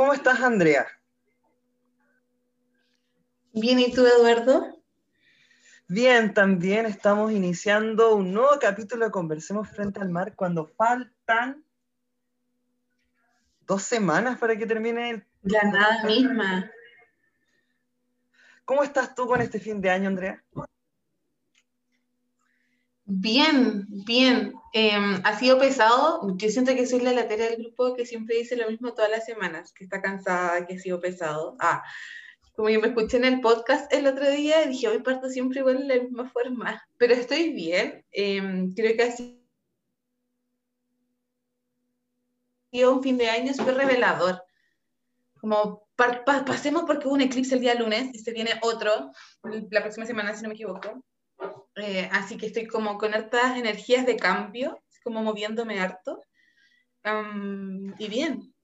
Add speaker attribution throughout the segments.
Speaker 1: ¿Cómo estás, Andrea?
Speaker 2: Bien, ¿y tú, Eduardo?
Speaker 1: Bien, también estamos iniciando un nuevo capítulo de Conversemos frente al mar cuando faltan dos semanas para que termine el...
Speaker 2: La nada misma.
Speaker 1: ¿Cómo estás tú con este fin de año, Andrea?
Speaker 2: Bien, bien. Em, ha sido pesado. Yo siento que soy la lateral del grupo que siempre dice lo mismo todas las semanas, que está cansada, que ha sido pesado. Ah, como yo me escuché en el podcast el otro día, dije, hoy parto siempre igual en la misma forma. Pero estoy bien. Em, creo que sido un fin de año súper revelador. Como pasemos porque hubo un eclipse el día lunes y se viene otro la próxima semana, si no me equivoco eh, así que estoy como con hartas energías de cambio, como moviéndome harto. y bien,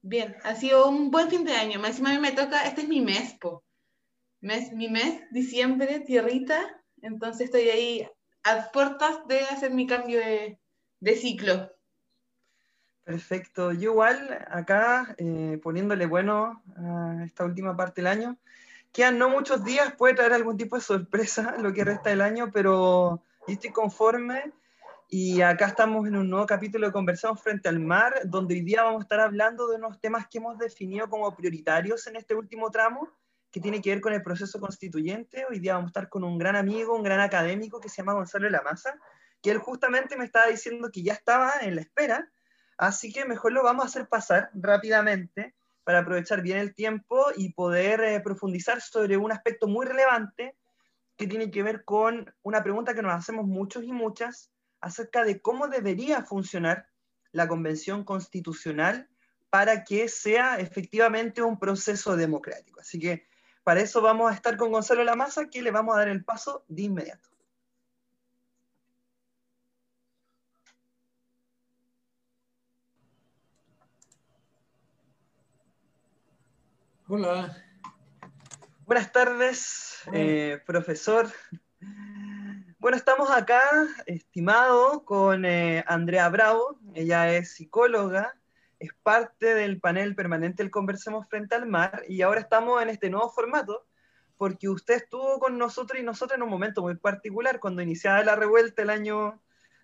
Speaker 2: bien, ha sido un buen fin de año. Más a mí me toca, este es mi mes, po. Mes, mi mes, diciembre, tierrita. Entonces estoy ahí a puertas de hacer mi cambio de, de ciclo.
Speaker 1: Perfecto. Yo igual acá eh, poniéndole bueno a esta última parte del año quedan no muchos días, puede traer algún tipo de sorpresa lo que resta del año, pero yo estoy conforme y acá estamos en un nuevo capítulo de Conversamos frente al mar, donde hoy día vamos a estar hablando de unos temas que hemos definido como prioritarios en este último tramo, que tiene que ver con el proceso constituyente. Hoy día vamos a estar con un gran amigo, un gran académico que se llama Gonzalo de la Maza, que él justamente me estaba diciendo que ya estaba en la espera, así que mejor lo vamos a hacer pasar rápidamente para aprovechar bien el tiempo y poder eh, profundizar sobre un aspecto muy relevante que tiene que ver con una pregunta que nos hacemos muchos y muchas acerca de cómo debería funcionar la Convención Constitucional para que sea efectivamente un proceso democrático. Así que para eso vamos a estar con Gonzalo Lamasa, que le vamos a dar el paso de inmediato.
Speaker 3: Hola.
Speaker 1: Buenas tardes, eh, profesor. Bueno, estamos acá, estimado, con eh, Andrea Bravo. Ella es psicóloga, es parte del panel permanente del Conversemos Frente al Mar y ahora estamos en este nuevo formato porque usted estuvo con nosotros y nosotros en un momento muy particular, cuando iniciaba la revuelta el año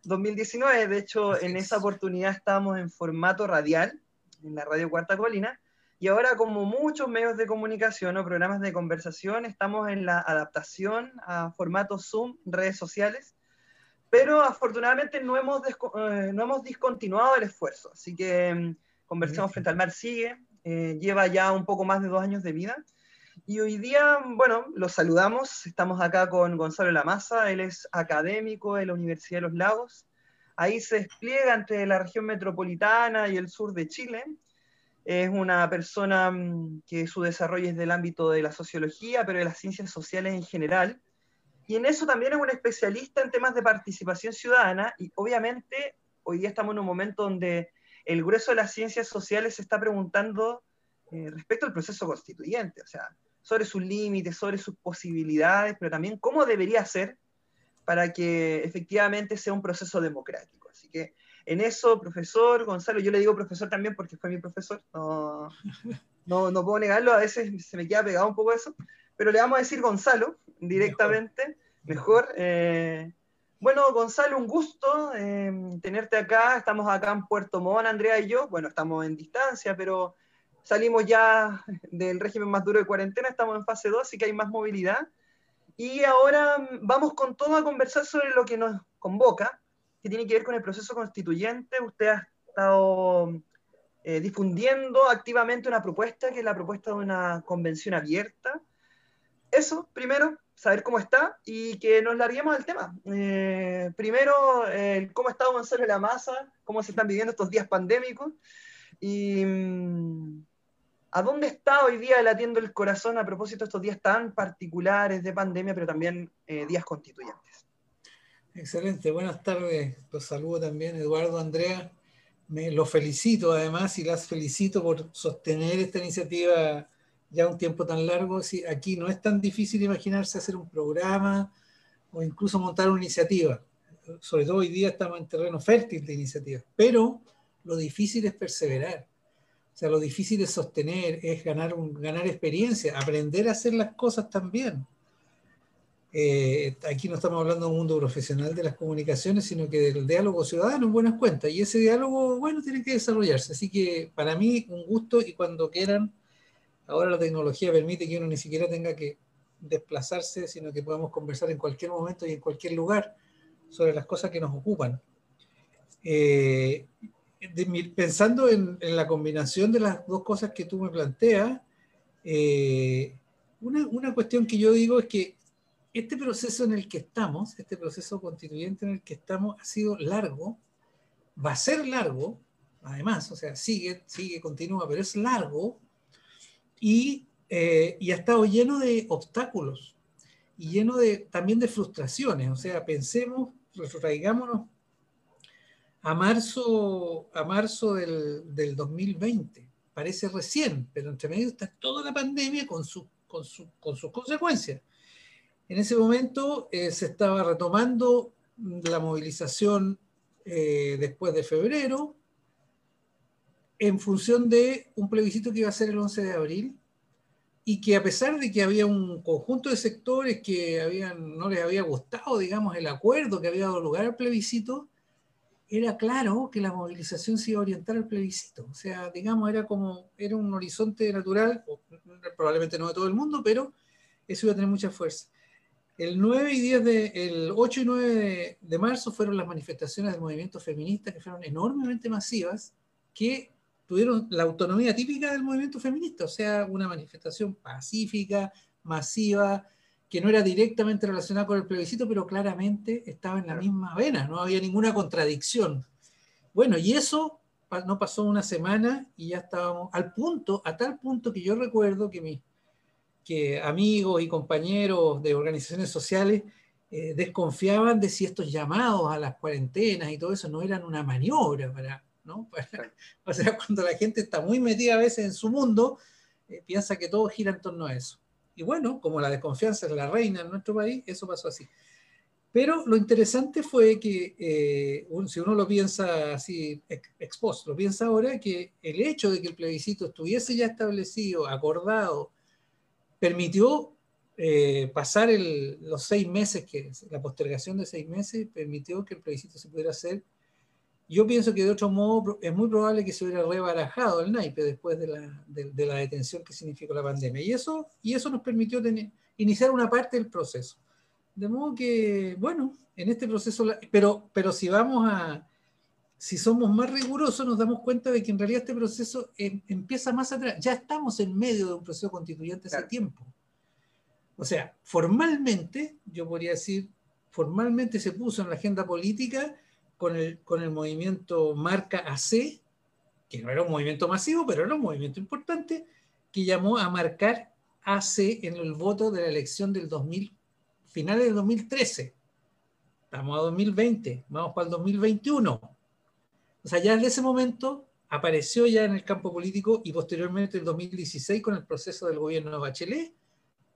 Speaker 1: 2019. De hecho, en esa oportunidad estábamos en formato radial, en la radio Cuarta Colina, y ahora, como muchos medios de comunicación o programas de conversación, estamos en la adaptación a formatos Zoom, redes sociales, pero afortunadamente no hemos, eh, no hemos discontinuado el esfuerzo. Así que mm, Conversamos Frente al Mar sigue, eh, lleva ya un poco más de dos años de vida. Y hoy día, bueno, los saludamos. Estamos acá con Gonzalo Lamasa, él es académico de la Universidad de los Lagos. Ahí se despliega entre la región metropolitana y el sur de Chile es una persona mm, que su desarrollo es del ámbito de la sociología, pero de las ciencias sociales en general. Y en eso también es un especialista en temas de participación ciudadana y obviamente hoy día estamos en un momento donde el grueso de las ciencias sociales se está preguntando eh, respecto al proceso constituyente, o sea, sobre sus límites, sobre sus posibilidades, pero también cómo debería ser para que efectivamente sea un proceso democrático. Así que en eso, profesor Gonzalo, yo le digo profesor también porque fue mi profesor, no, no, puedo negarlo, a veces se me queda pegado un poco eso, pero le vamos a decir Gonzalo directamente, mejor. Eh, bueno, Gonzalo, un gusto eh, tenerte acá, estamos acá en Puerto Montt, Andrea y yo, bueno, estamos en distancia, pero salimos ya del régimen más duro de cuarentena, estamos en fase 2, así que hay más movilidad. Y ahora vamos con todo a conversar sobre lo que nos convoca, que tiene que ver con el proceso constituyente. Usted ha estado eh, difundiendo activamente una propuesta, que es la propuesta de una convención abierta. Eso, primero, saber cómo está y que nos larguemos al tema. Eh, primero, cómo está Gonzalo de la Masa, cómo se están viviendo estos días pandémicos y mm, a dónde está hoy día latiendo el corazón a propósito de estos días tan particulares de pandemia, pero también eh, días constituyentes.
Speaker 3: Excelente, buenas tardes. Los saludo también, Eduardo, Andrea. Me los felicito además y las felicito por sostener esta iniciativa ya un tiempo tan largo. Aquí no es tan difícil imaginarse hacer un programa o incluso montar una iniciativa. Sobre todo hoy día estamos en terreno fértil de iniciativas, pero lo difícil es perseverar. O sea, lo difícil de sostener es ganar, ganar experiencia, aprender a hacer las cosas también. Eh, aquí no estamos hablando de un mundo profesional de las comunicaciones, sino que del diálogo ciudadano en buenas cuentas. Y ese diálogo, bueno, tiene que desarrollarse. Así que para mí, un gusto y cuando quieran, ahora la tecnología permite que uno ni siquiera tenga que desplazarse, sino que podamos conversar en cualquier momento y en cualquier lugar sobre las cosas que nos ocupan. Eh, pensando en, la combinación de las dos cosas que tú me planteas, eh, una, una cuestión que yo digo es que este proceso en el que estamos, este proceso constituyente en el que estamos, ha sido largo, va a ser largo, además, o sea, sigue, sigue, continúa, pero es largo y, eh, y ha estado lleno de obstáculos y lleno de, también de frustraciones. O sea, pensemos, retraigámonos a marzo, a marzo del, del 2020. Parece recién, pero entre medio está toda la pandemia con, su, con, su, con sus consecuencias. En ese momento eh, se estaba retomando la movilización eh, después de febrero, en función de un plebiscito que iba a ser el 11 de abril, y que a pesar de que había un conjunto de sectores que habían, no les había gustado, digamos, el acuerdo que había dado lugar al plebiscito, era claro que la movilización se iba a orientar al plebiscito. O sea, digamos, era como, era un horizonte natural, probablemente no de todo el mundo, pero eso iba a tener mucha fuerza. El 9 y 10 de, el 8 y 9 de, marzo fueron las manifestaciones del movimiento feminista que fueron enormemente masivas, que tuvieron la autonomía típica del movimiento feminista, o sea, una manifestación pacífica, masiva, que no era directamente relacionada con el plebiscito, pero claramente estaba en la misma vena, no había ninguna contradicción. Bueno, y eso no pasó una semana y ya estábamos al punto, a tal punto que yo recuerdo que mi que amigos y compañeros de organizaciones sociales eh, desconfiaban de si estos llamados a las cuarentenas y todo eso no eran una maniobra para, ¿no? o sea, cuando la gente está muy metida a veces en su mundo, eh, piensa que todo gira en torno a eso. Y bueno, como la desconfianza es la reina en nuestro país, eso pasó así. Pero lo interesante fue que, eh, si uno lo piensa así expuesto, lo piensa ahora, que el hecho de que el plebiscito estuviese ya establecido, acordado, permitió eh, pasar los seis meses, que la postergación de seis meses permitió que el plebiscito se pudiera hacer. Yo pienso que de otro modo es muy probable que se hubiera rebarajado el naipe después de la, de, la detención que significó la pandemia. Y eso, y eso nos permitió iniciar una parte del proceso. De modo que, bueno, en este proceso, pero, pero si vamos a, si somos más rigurosos, nos damos cuenta de que en realidad este proceso em, empieza más atrás. Ya estamos en medio de un proceso constituyente hace tiempo. O sea, formalmente, yo podría decir, formalmente se puso en la agenda política con el, con el movimiento Marca AC, que no era un movimiento masivo, pero era un movimiento importante, que llamó a marcar AC en el voto de la elección del 2000, finales del 2013. Estamos a 2020, vamos para el 2021 o sea, ya desde ese momento apareció ya en el campo político y posteriormente en 2016 con el proceso del gobierno de Bachelet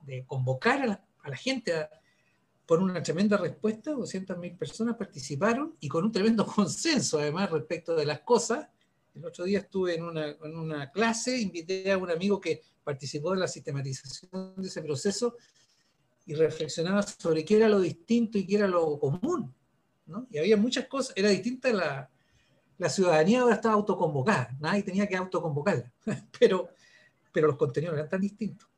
Speaker 3: de convocar a la, gente por una tremenda respuesta, 200.000 personas participaron y con un tremendo consenso además respecto de las cosas. El otro día estuve en una, en una clase, invité a un amigo que participó de la sistematización de ese proceso y reflexionaba sobre qué era lo distinto y qué era lo común. ¿no? Y había muchas cosas, era distinta la, la ciudadanía ahora está autoconvocada, nadie tenía que autoconvocarla, pero, pero los contenidos eran tan distintos.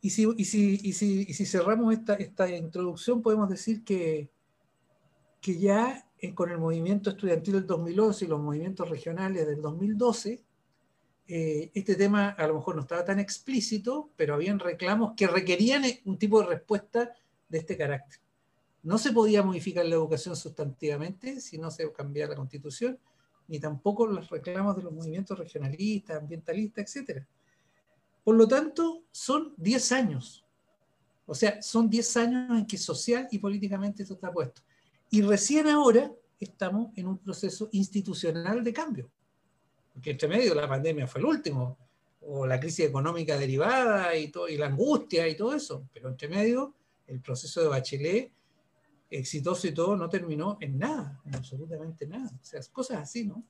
Speaker 3: Y si, y si, y si, y si cerramos esta, esta introducción, podemos decir que, que ya eh, con el movimiento estudiantil del 2011 y los movimientos regionales del 2012, eh, este tema a lo mejor no estaba tan explícito, pero habían reclamos que requerían eh, un tipo de respuesta de este carácter. No se podía modificar la educación sustantivamente si no se cambiaba la constitución, ni tampoco los reclamos de los movimientos regionalistas, ambientalistas, etc. Por lo tanto, son 10 años. O sea, son 10 años en que social y políticamente esto está puesto. Y recién ahora estamos en un proceso institucional de cambio. Porque entre medio la pandemia fue el último, o la crisis económica derivada y, la angustia y todo eso. Pero entre medio, el proceso de Bachelet exitoso y todo, no terminó en nada, en absolutamente nada. O sea, cosas así, ¿no?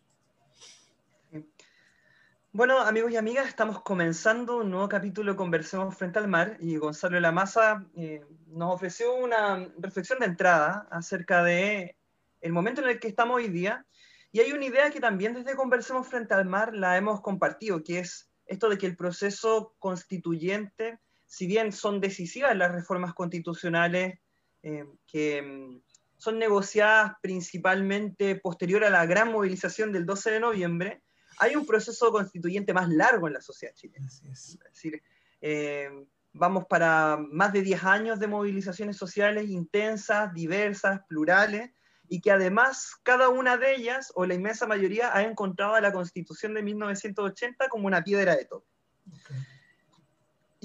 Speaker 1: Bueno, amigos y amigas, estamos comenzando un nuevo capítulo de Conversemos Frente al Mar y Gonzalo de la eh, nos ofreció una reflexión de entrada acerca de el momento en el que estamos hoy día y hay una idea que también desde Conversemos Frente al Mar la hemos compartido, que es esto de que el proceso constituyente, si bien son decisivas las reformas constitucionales eh, que mm, son negociadas principalmente posterior a la gran movilización del 12 de noviembre, hay un proceso constituyente más largo en la sociedad chilena. Es. decir, eh, vamos para más de 10 años de movilizaciones sociales intensas, diversas, plurales, y que además cada una de ellas, o la inmensa mayoría, ha encontrado a la Constitución de 1980 como una piedra de toque.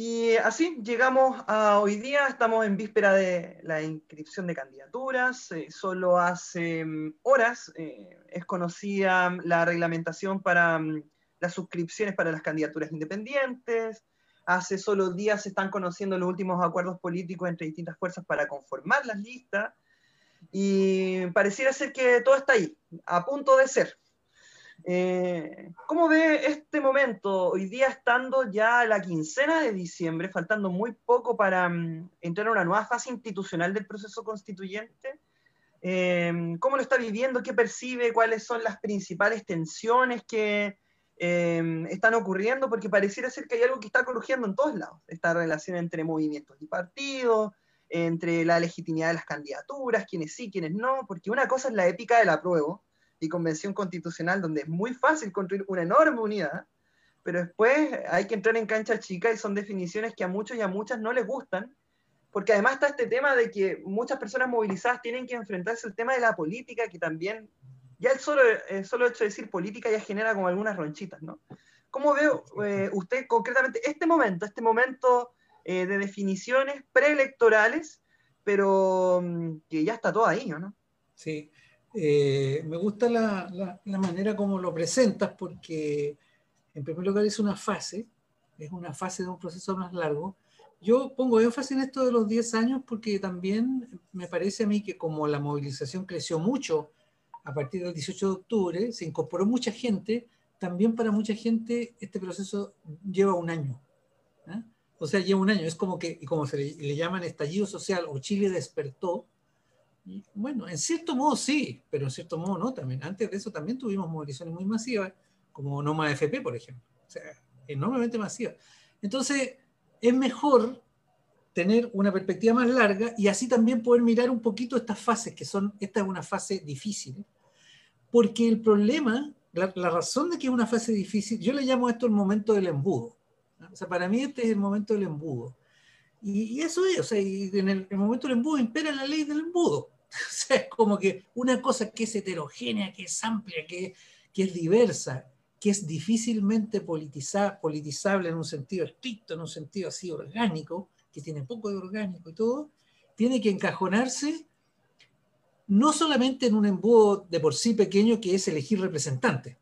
Speaker 1: Y así llegamos a hoy día, estamos en víspera de la inscripción de candidaturas, eh, solo hace mm, horas eh, es conocida mm, la reglamentación para mm, las suscripciones para las candidaturas independientes, hace solo días se están conociendo los últimos acuerdos políticos entre distintas fuerzas para conformar las listas, y pareciera ser que todo está ahí, a punto de ser. Eh, ¿Cómo ve este momento, hoy día estando ya la quincena de diciembre, faltando muy poco para mm, entrar a una nueva fase institucional del proceso constituyente? Eh, ¿Cómo lo está viviendo? ¿Qué percibe? ¿Cuáles son las principales tensiones que eh, están ocurriendo? Porque pareciera ser que hay algo que está corrigiendo en todos lados, esta relación entre movimientos y partidos, entre la legitimidad de las candidaturas, quienes sí, quienes no, porque una cosa es la épica del apruebo, y convención constitucional, donde es muy fácil construir una enorme unidad, pero después hay que entrar en cancha chica y son definiciones que a muchos y a muchas no les gustan, porque además está este tema de que muchas personas movilizadas tienen que enfrentarse al tema de la política, que también, ya el solo, el solo hecho de decir política ya genera como algunas ronchitas, ¿no? ¿Cómo veo eh, usted concretamente este momento, este momento eh, de definiciones preelectorales, pero mm, que ya está todo ahí, ¿no?
Speaker 3: Sí, eh, me gusta la, manera como lo presentas porque, en primer lugar, es una fase, es una fase de un proceso más largo. Yo pongo énfasis en esto de los 10 años porque también me parece a mí que como la movilización creció mucho a partir del 18 de octubre, se incorporó mucha gente, también para mucha gente este proceso lleva un año. ¿eh? O sea, lleva un año. Es como que, como se le, le llaman estallido social o Chile despertó, bueno, en cierto modo sí, pero en cierto modo no también. Antes de eso también tuvimos movilizaciones muy masivas, como Noma FP, por ejemplo. O sea, enormemente masivas. Entonces, es mejor tener una perspectiva más larga y así también poder mirar un poquito estas fases, que son, esta es una fase difícil, porque el problema, la, razón de que es una fase difícil, yo le llamo esto el momento del embudo. O sea, para mí este es el momento del embudo. Y, eso es, o sea, en el, momento del embudo impera la ley del embudo. O sea, es como que una cosa que es heterogénea, que es amplia, que, que es diversa, que es difícilmente politizable en un sentido estricto, en un sentido así orgánico, que tiene poco de orgánico y todo, tiene que encajonarse no solamente en un embudo de por sí pequeño que es elegir representantes,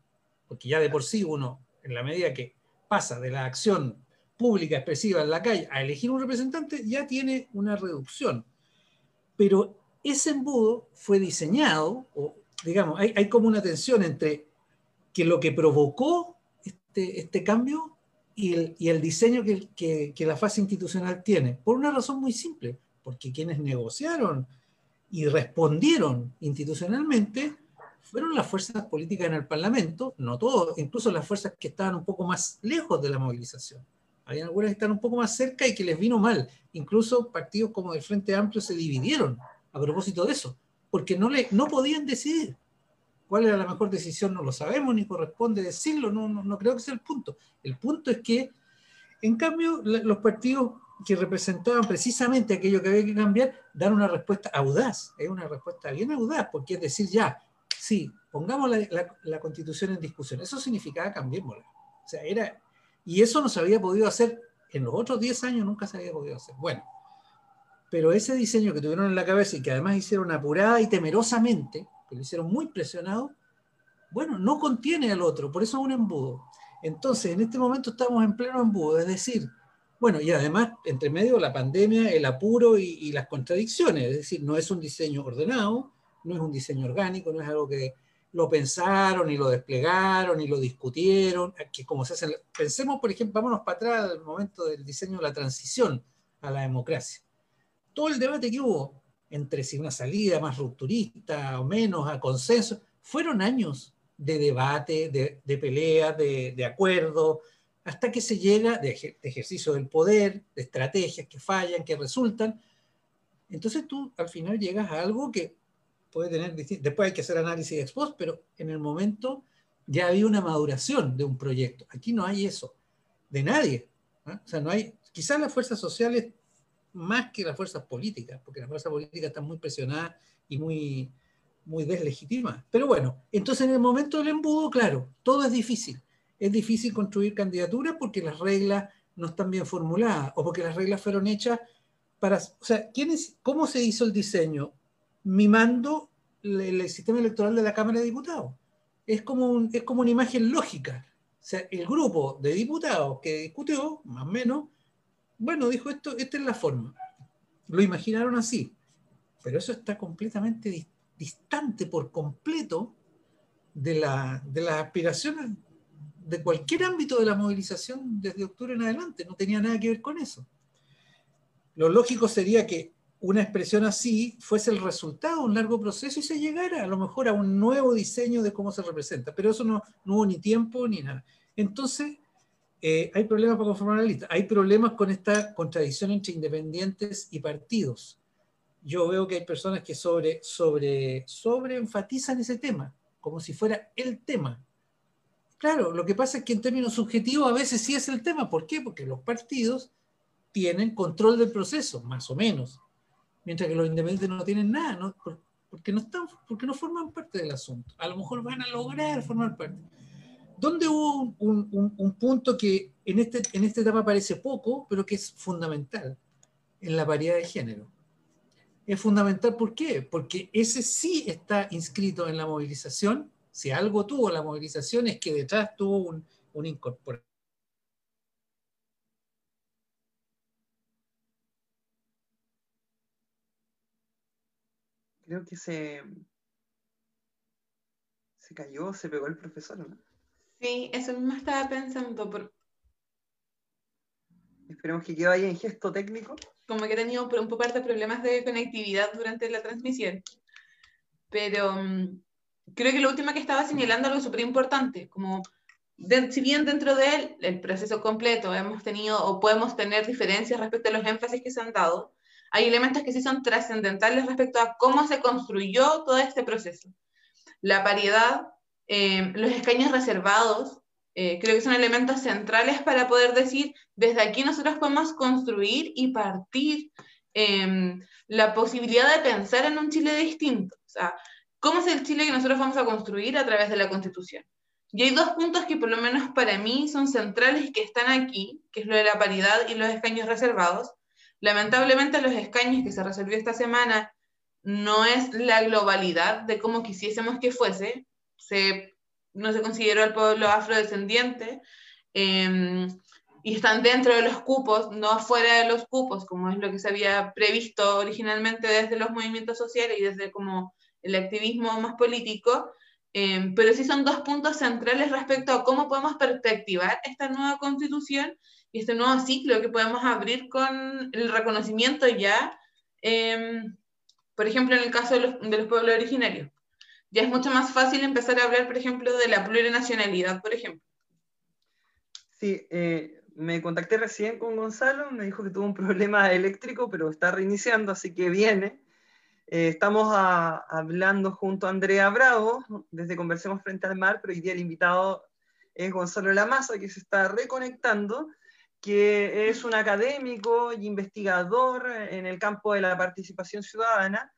Speaker 3: porque ya de por sí uno, en la medida que pasa de la acción pública expresiva en la calle a elegir un representante, ya tiene una reducción. Pero ese embudo fue diseñado, o digamos, hay, hay como una tensión entre que lo que provocó este, este cambio y el, y el diseño que, que, que, la fase institucional tiene, por una razón muy simple, porque quienes negociaron y respondieron institucionalmente fueron las fuerzas políticas en el Parlamento, no todos, incluso las fuerzas que estaban un poco más lejos de la movilización. Había algunas que están un poco más cerca y que les vino mal. Incluso partidos como el Frente Amplio se dividieron a propósito de eso, porque no, le, no podían decidir. ¿Cuál era la mejor decisión? No lo sabemos, ni corresponde decirlo, no, no, no creo que sea el punto. El punto es que, en cambio, los partidos que representaban precisamente aquello que había que cambiar, dan una respuesta audaz, es una respuesta bien audaz, porque es decir, ya, sí, pongamos la, la, la constitución en discusión, eso significaba cambiémosla. O sea, era, y eso no se había podido hacer en los otros 10 años, nunca se había podido hacer. Bueno, pero ese diseño que tuvieron en la cabeza y que además hicieron apurada y temerosamente, que lo hicieron muy presionado, bueno, no contiene al otro, por eso es un embudo. Entonces, en este momento estamos en pleno embudo, es decir, bueno, y además, entre medio, la pandemia, el apuro y, las contradicciones, es decir, no es un diseño ordenado, no es un diseño orgánico, no es algo que, lo pensaron y lo desplegaron y lo discutieron, que como se hacen, pensemos por ejemplo, vámonos para atrás al momento del diseño de la transición a la democracia. Todo el debate que hubo entre si una salida más rupturista o menos a consenso, fueron años de debate, de, de pelea, de, de acuerdo, hasta que se llega de, ejercicio del poder, de estrategias que fallan, que resultan. Entonces tú al final llegas a algo que puede tener, después hay que hacer análisis de post, pero en el momento ya había una maduración de un proyecto. Aquí no hay eso, de nadie. O sea, no hay, quizás las fuerzas sociales más que las fuerzas políticas, porque las fuerzas políticas están muy presionadas y muy, muy deslegitimadas. Pero bueno, entonces en el momento del embudo, claro, todo es difícil es difícil construir candidaturas porque las reglas no están bien formuladas o porque las reglas fueron hechas para... O sea, ¿quién es, ¿cómo se hizo el diseño? Mimando el, sistema electoral de la Cámara de Diputados. Es como, es como una imagen lógica. O sea, el grupo de diputados que discutió, más o menos, bueno, dijo esto, esta es la forma. Lo imaginaron así. Pero eso está completamente distante por completo de, la, de las aspiraciones de cualquier ámbito de la movilización desde octubre en adelante, no tenía nada que ver con eso. Lo lógico sería que una expresión así fuese el resultado de un largo proceso y se llegara a lo mejor a un nuevo diseño de cómo se representa, pero eso no, no hubo ni tiempo ni nada. Entonces, eh, hay problemas para conformar la lista, hay problemas con esta contradicción entre independientes y partidos. Yo veo que hay personas que sobre, sobre, sobre enfatizan ese tema, como si fuera el tema, Claro, lo que pasa es que en términos subjetivos a veces sí es el tema. ¿Por qué? Porque los partidos tienen control del proceso, más o menos, mientras que los independientes no tienen nada, ¿no? porque, no están, porque no forman parte del asunto. A lo mejor van a lograr formar parte. ¿Dónde hubo un, punto que en, este, en esta etapa parece poco, pero que es fundamental? En la paridad de género. Es fundamental, ¿por qué? Porque ese sí está inscrito en la movilización si algo tuvo la movilización es que detrás tuvo un, un incorporación.
Speaker 1: Creo que se, se cayó, se pegó el profesor, ¿no?
Speaker 2: Sí, eso mismo estaba pensando. Por...
Speaker 1: Esperemos que quede ahí en gesto técnico.
Speaker 2: Como que he tenido un poco de problemas de conectividad durante la transmisión. Pero mm, creo que lo último que estaba señalando algo súper importante, como si bien dentro de él, el proceso completo, hemos tenido o podemos tener diferencias respecto a los énfasis que se han dado, hay elementos que sí son trascendentales respecto a cómo se construyó todo este proceso. La paridad, eh, los escaños reservados, eh, creo que son elementos centrales para poder decir, desde aquí nosotros podemos construir y partir eh, la posibilidad de pensar en un Chile distinto. O sea, ¿Cómo es el Chile que nosotros vamos a construir a través de la Constitución? Y hay dos puntos que por lo menos para mí son centrales y que están aquí, que es lo de la paridad y los escaños reservados. Lamentablemente los escaños que se resolvió esta semana no es la globalidad de cómo quisiésemos que fuese. Se, no se consideró al pueblo afrodescendiente em, y están dentro de los cupos, no fuera de los cupos, como es lo que se había previsto originalmente desde los movimientos sociales y desde como el activismo más político, eh, pero sí son dos puntos centrales respecto a cómo podemos perspectivar esta nueva constitución y este nuevo ciclo que podemos abrir con el reconocimiento ya, eh, por ejemplo, en el caso de los, de los, pueblos originarios. Ya es mucho más fácil empezar a hablar, por ejemplo, de la plurinacionalidad, por ejemplo.
Speaker 1: Sí, eh, me contacté recién con Gonzalo, me dijo que tuvo un problema eléctrico, pero está reiniciando, así que viene. Eh, estamos hablando junto a Andrea Bravo, desde Conversemos Frente al Mar, pero hoy día el invitado es Gonzalo Lamasa, que se está reconectando, que es un académico y investigador en el campo de la participación ciudadana,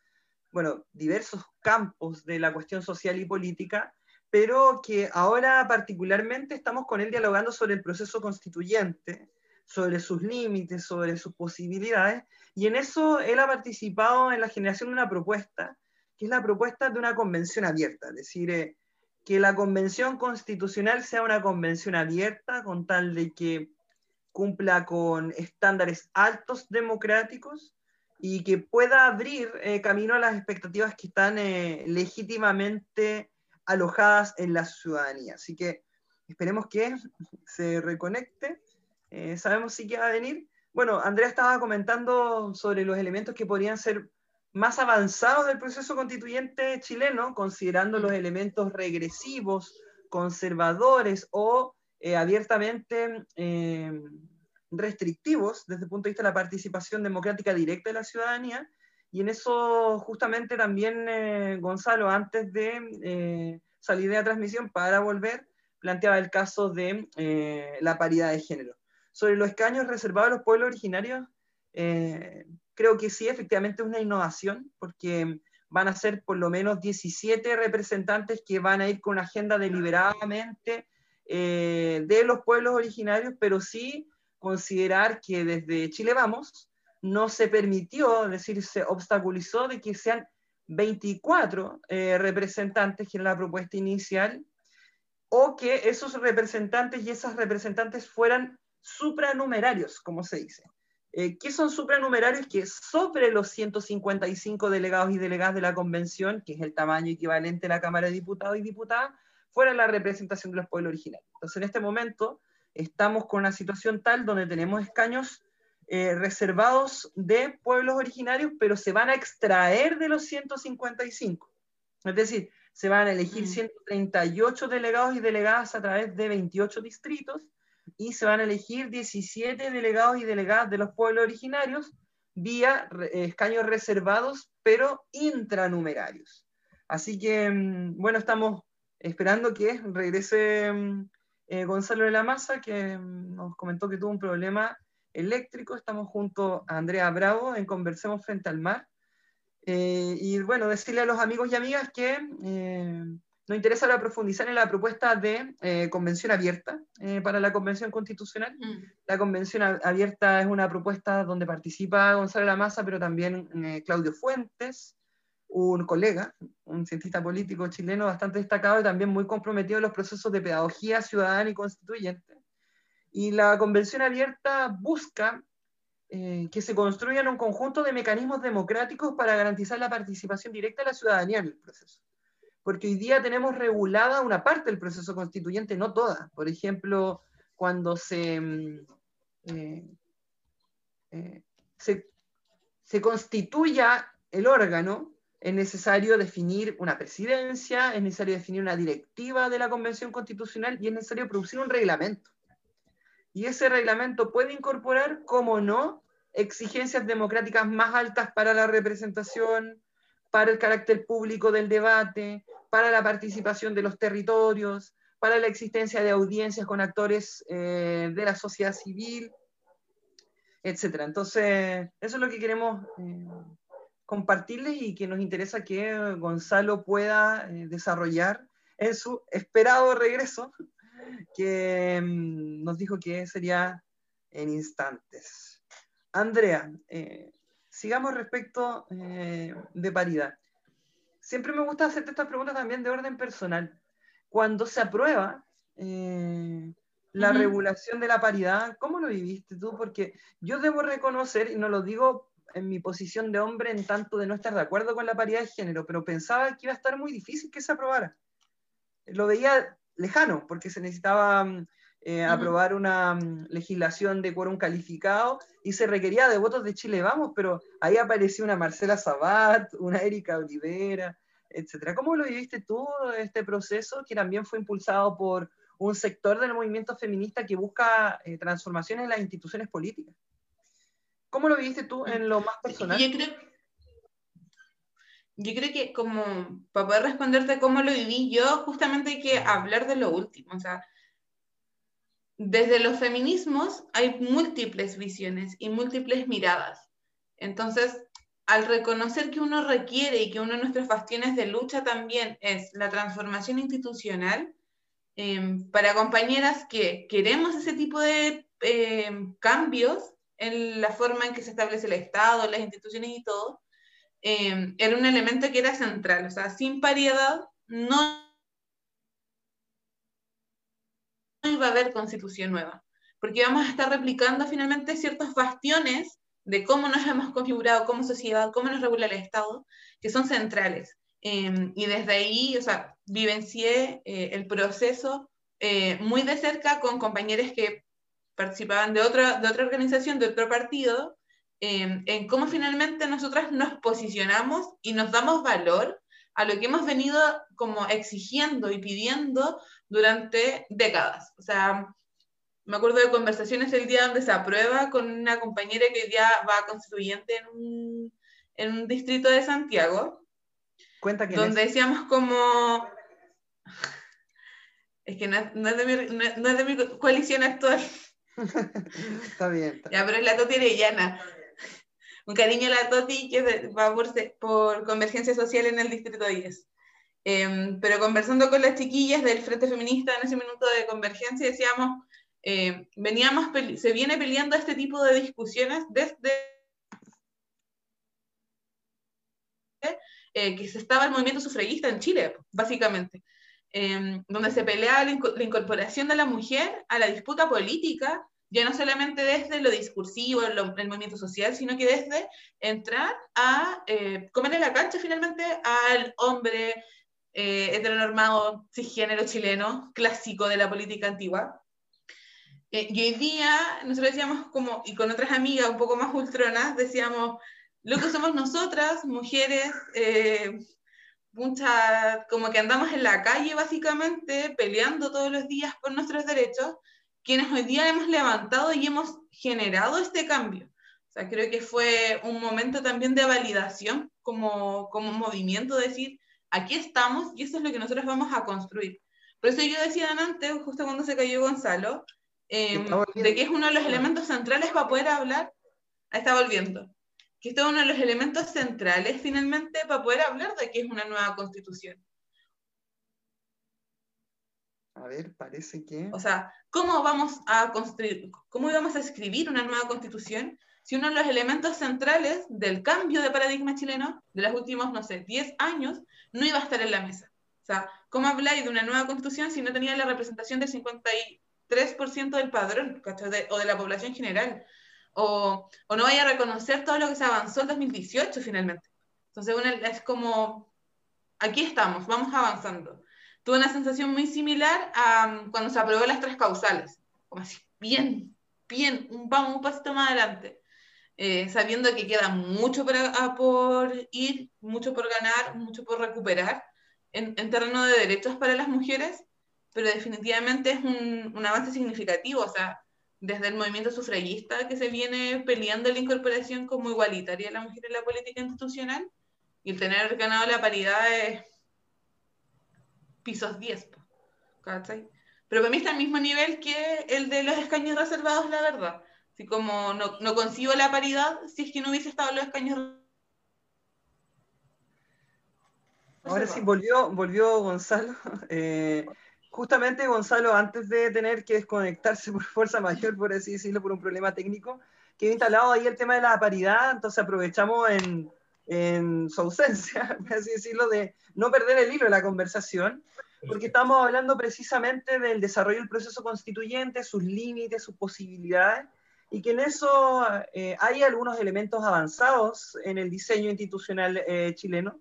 Speaker 1: bueno, diversos campos de la cuestión social y política, pero que ahora particularmente estamos con él dialogando sobre el proceso constituyente, sobre sus límites, sobre sus posibilidades, y en eso él ha participado en la generación de una propuesta, que es la propuesta de una convención abierta, es decir, eh, que la convención constitucional sea una convención abierta con tal de que cumpla con estándares altos democráticos y que pueda abrir eh, camino a las expectativas que están eh, legítimamente alojadas en la ciudadanía. Así que esperemos que se reconecte. Eh, sabemos si que va a venir. Bueno, Andrea estaba comentando sobre los elementos que podrían ser más avanzados del proceso constituyente chileno, considerando los elementos regresivos, conservadores o eh, abiertamente eh, restrictivos desde el punto de vista de la participación democrática directa de la ciudadanía. Y en eso justamente también eh, Gonzalo, antes de salir de la transmisión para volver, planteaba el caso de la paridad de género. Sobre los escaños reservados a los pueblos originarios, creo que sí, efectivamente es una innovación, porque van a ser por lo menos 17 representantes que van a ir con una agenda deliberadamente eh, de los pueblos originarios, pero sí considerar que desde Chile Vamos no se permitió, es decir, se obstaculizó de que sean 24 eh, representantes, que era la propuesta inicial, o que esos representantes y esas representantes fueran supranumerarios, como se dice. Eh, ¿Qué son supranumerarios? Que sobre los 155 delegados y delegadas de la convención, que es el tamaño equivalente a la Cámara de Diputados y Diputadas, fuera la representación de los pueblos originarios. Entonces, en este momento estamos con una situación tal donde tenemos escaños eh, reservados de pueblos originarios, pero se van a extraer de los 155. Es decir, se van a elegir 138 mm. delegados y delegadas a través de 28 distritos y se van a elegir 17 delegados y delegadas de los pueblos originarios vía eh, escaños reservados, pero intranumerarios. Así que, mm, bueno, estamos esperando que regrese mm, eh, Gonzalo de la Maza, que mm, nos comentó que tuvo un problema eléctrico. Estamos junto a Andrea Bravo en Conversemos Frente al Mar. Eh, y bueno, decirle a los amigos y amigas que nos interesa ahora profundizar en la propuesta de eh, convención abierta eh, para la convención constitucional. Mm. La convención abierta es una propuesta donde participa Gonzalo Lamasa, pero también eh, Claudio Fuentes, un colega, un cientista político chileno bastante destacado y también muy comprometido en los procesos de pedagogía ciudadana y constituyente. Y la convención abierta busca que se construyan un conjunto de mecanismos democráticos para garantizar la participación directa de la ciudadanía en el proceso porque hoy día tenemos regulada una parte del proceso constituyente, no toda. Por ejemplo, cuando se, mm, eh, eh, se, se, constituya el órgano, es necesario definir una presidencia, es necesario definir una directiva de la Convención Constitucional y es necesario producir un reglamento. Y ese reglamento puede incorporar, como no, exigencias democráticas más altas para la representación, para el carácter público del debate, para la participación de los territorios, para la existencia de audiencias con actores eh, de la sociedad civil, etc. Entonces, eso es lo que queremos eh, compartirles y que nos interesa que Gonzalo pueda eh, desarrollar en su esperado regreso, que mm, nos dijo que sería en instantes. Andrea, sigamos respecto eh, de paridad. Siempre me gusta hacerte estas preguntas también de orden personal. Cuando se aprueba eh, la regulación de la paridad, ¿cómo lo viviste tú? Porque yo debo reconocer, y no lo digo en mi posición de hombre en tanto de no estar de acuerdo con la paridad de género, pero pensaba que iba a estar muy difícil que se aprobara. Lo veía lejano, porque se necesitaba mm, eh, aprobar una mm, legislación de quórum calificado y se requería de votos de Chile Vamos, pero ahí apareció una Marcela Sabat, una Erika Olivera, etc. ¿Cómo lo viviste tú este proceso que también fue impulsado por un sector del movimiento feminista que busca eh, transformaciones en las instituciones políticas? ¿Cómo lo viviste tú en lo más personal?
Speaker 2: Yo creo, yo creo que como para poder responderte cómo lo viví yo, justamente hay que hablar de lo último. O sea, desde los feminismos hay múltiples visiones y múltiples miradas. Entonces, al reconocer que uno requiere y que uno de nuestros bastiones de lucha también es la transformación institucional, em, para compañeras que queremos ese tipo de em, cambios en la forma en que se establece el Estado, las instituciones y todo, em, era un elemento que era central. O sea, sin paridad no va a haber constitución nueva, porque vamos a estar replicando finalmente ciertos bastiones de cómo nos hemos configurado como sociedad, cómo nos regula el Estado, que son centrales. Em, y desde ahí, o sea, vivencié eh, el proceso eh, muy de cerca con compañeros que participaban de otra, de otra organización, de otro partido, em, en cómo finalmente nosotras nos posicionamos y nos damos valor a lo que hemos venido como exigiendo y pidiendo durante décadas. O sea, me acuerdo de conversaciones el día donde se aprueba con una compañera que ya va constituyente en un, en un distrito de Santiago.
Speaker 1: Cuenta que
Speaker 2: donde decíamos como... Es que no, es de mi, no, es de mi coalición actual.
Speaker 1: Está bien.
Speaker 2: Ya, pero es la Toti Arellana. Un cariño a la Toti que va por, convergencia social en el distrito 10. Em, pero conversando con las chiquillas del Frente Feminista en ese minuto de convergencia, decíamos, eh, veníamos se viene peleando este tipo de discusiones desde eh, que se estaba el movimiento sufragista en Chile, básicamente, em, donde se pelea la, incorporación de la mujer a la disputa política, ya no solamente desde lo discursivo, el, movimiento social, sino que desde entrar a eh, comerle la cancha finalmente al hombre eh, heteronormado cisgénero chileno, clásico de la política antigua. Eh, y hoy día nosotros decíamos como, y con otras amigas un poco más ultronas, decíamos, lo que somos nosotras, mujeres, eh, como que andamos en la calle básicamente, peleando todos los días por nuestros derechos, quienes hoy día hemos levantado y hemos generado este cambio. O sea, creo que fue un momento también de validación como, como movimiento, decir, aquí estamos y eso es lo que nosotros vamos a construir. Por eso yo decía antes, justo cuando se cayó Gonzalo, Em, de que es uno de los elementos centrales para poder hablar, está volviendo, que esto es uno de los elementos centrales finalmente para poder hablar de que es una nueva constitución.
Speaker 1: A ver, parece que...
Speaker 2: O sea, ¿cómo vamos a construir, cómo vamos a escribir una nueva constitución si uno de los elementos centrales del cambio de paradigma chileno de los últimos, no sé, 10 años, no iba a estar en la mesa? O sea, ¿cómo habláis de una nueva constitución si no tenía la representación del 50 3% del padrón, o de la población general. O, o, no vaya a reconocer todo lo que se avanzó en 2018 finalmente. Entonces, es como, aquí estamos, vamos avanzando. Tuve una sensación muy similar a cuando se aprobó las tres causales, como así, bien, bien, un, un pasito más adelante, eh, sabiendo que queda mucho por ir, mucho por ganar, mucho por recuperar en, en terreno de derechos para las mujeres, pero definitivamente es un, un, avance significativo, o sea, desde el movimiento sufragista que se viene peleando la incorporación como igualitaria de la mujer en la política institucional, y el tener ganado la paridad es pisos 10, ¿cachai? Pero para mí está al mismo nivel que el de los escaños reservados, la verdad. Así como no, no consigo la paridad si es que no hubiese estado los escaños reservados.
Speaker 1: Ahora sí, volvió, volvió Gonzalo. Eh, justamente Gonzalo, antes de tener que desconectarse por fuerza mayor, por así decirlo, por un problema técnico, quedó instalado ahí el tema de la paridad, entonces aprovechamos en, en su ausencia, por así decirlo, de no perder el hilo de la conversación, porque estamos hablando precisamente del desarrollo del proceso constituyente, sus límites, sus posibilidades, y que en eso eh, hay algunos elementos avanzados en el diseño institucional eh, chileno,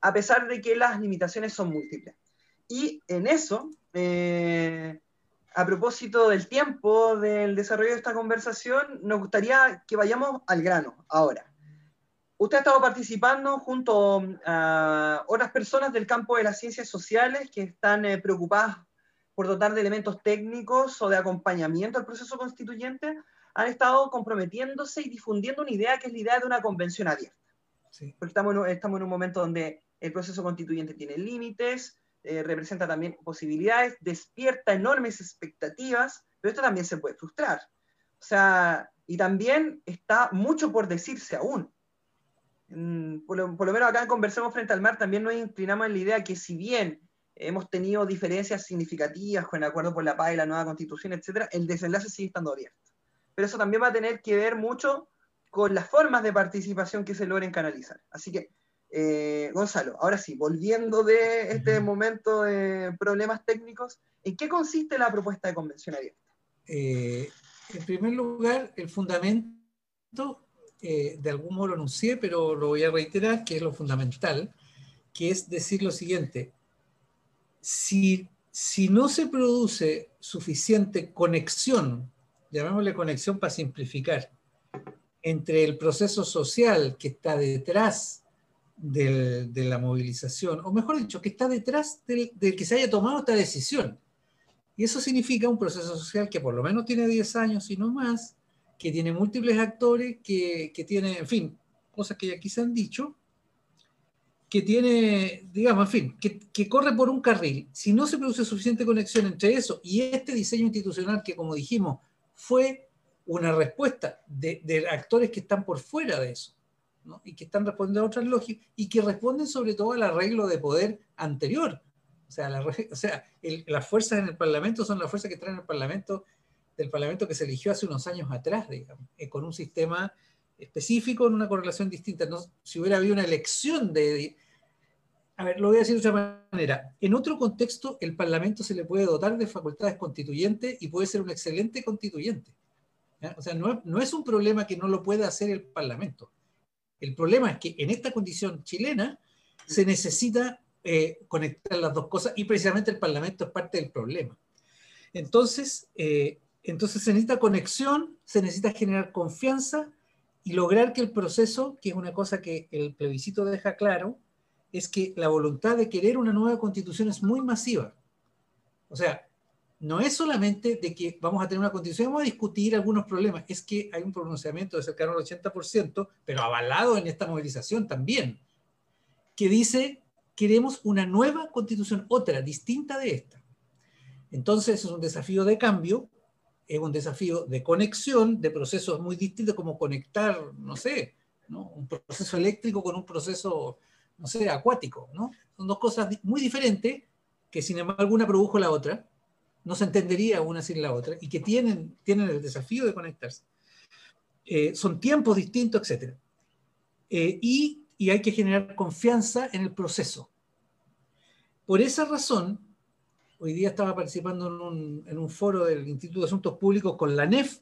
Speaker 1: a pesar de que las limitaciones son múltiples. Y en eso, eh, a propósito del tiempo del desarrollo de esta conversación, nos gustaría que vayamos al grano ahora. Usted ha estado participando junto a otras personas del campo de las ciencias sociales que están eh, preocupadas por dotar de elementos técnicos o de acompañamiento al proceso constituyente, han estado comprometiéndose y difundiendo una idea que es la idea de una convención abierta. Porque estamos estamos en un momento donde el proceso constituyente tiene límites, eh, representa también posibilidades, despierta enormes expectativas, pero esto también se puede frustrar. O sea, y también está mucho por decirse aún. por, lo, menos acá en Conversemos Frente al Mar también nos inclinamos en la idea que si bien hemos tenido diferencias significativas con el acuerdo por la paz y la nueva constitución, etc., el desenlace sigue estando abierto. Pero eso también va a tener que ver mucho con las formas de participación que se logren canalizar. Así que eh, Gonzalo, ahora sí, volviendo de este momento de problemas técnicos, ¿en qué consiste la propuesta de convención abierta?
Speaker 3: Eh, en primer lugar, el fundamento, eh, de algún modo lo anuncié, pero lo voy a reiterar, que es lo fundamental, que es decir lo siguiente, si, si no se produce suficiente conexión, llamémosle conexión para simplificar, entre el proceso social que está detrás de la movilización, o mejor dicho, que está detrás del, que se haya tomado esta decisión. Y eso significa un proceso social que por lo menos tiene 10 años y no más, que tiene múltiples actores, que, que tiene, en fin, cosas que ya aquí se han dicho, que tiene, digamos, en fin, que, que, corre por un carril. Si no se produce suficiente conexión entre eso y este diseño institucional que, como dijimos, fue una respuesta de, de actores que están por fuera de eso, ¿no? y que están respondiendo a otras lógicas, y que responden sobre todo al arreglo de poder anterior. O sea, la, o sea las fuerzas en el Parlamento son las fuerzas que traen el Parlamento, del Parlamento que se eligió hace unos años atrás, digamos, eh, con un sistema específico en una correlación distinta. No, si hubiera habido una elección de, A ver, lo voy a decir de otra manera. En otro contexto, el Parlamento se le puede dotar de facultades constituyentes y puede ser un excelente constituyente. O sea, no, no, es un problema que no lo pueda hacer el Parlamento. El problema es que en esta condición chilena se necesita eh, conectar las dos cosas y precisamente el Parlamento es parte del problema. Entonces, eh, entonces se necesita conexión, se necesita generar confianza y lograr que el proceso, que es una cosa que el plebiscito deja claro, es que la voluntad de querer una nueva constitución es muy masiva. O sea, no es solamente de que vamos a tener una constitución, vamos a discutir algunos problemas, es que hay un pronunciamiento de cercano al 80%, pero avalado en esta movilización también, que dice, queremos una nueva constitución, otra, distinta de esta. Entonces es un desafío de cambio es un desafío de conexión de procesos muy distintos, como conectar, no sé, un proceso eléctrico con un proceso, no sé, acuático. ¿no? Son dos cosas muy diferentes que sin embargo una produjo la otra, no se entendería una sin la otra, y que tienen, tienen el desafío de conectarse. Eh, son tiempos distintos, etc. Eh, y, y hay que generar confianza en el proceso. Por esa razón, hoy día estaba participando en un, foro del Instituto de Asuntos Públicos con la NEF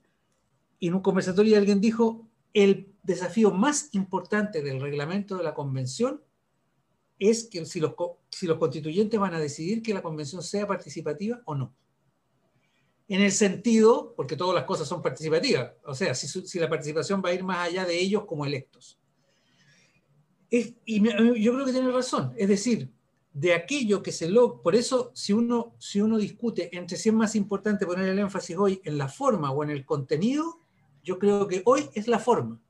Speaker 3: y en un conversatorio alguien dijo, el desafío más importante del reglamento de la convención es que si los, si los constituyentes van a decidir que la convención sea participativa o no. En el sentido, porque todas las cosas son participativas, o sea, si, la participación va a ir más allá de ellos como electos. y yo creo que tiene razón, es decir, de aquello que se logra. Por eso, si uno, si uno discute entre si es más importante poner el énfasis hoy en la forma o en el contenido, yo creo que hoy es la forma.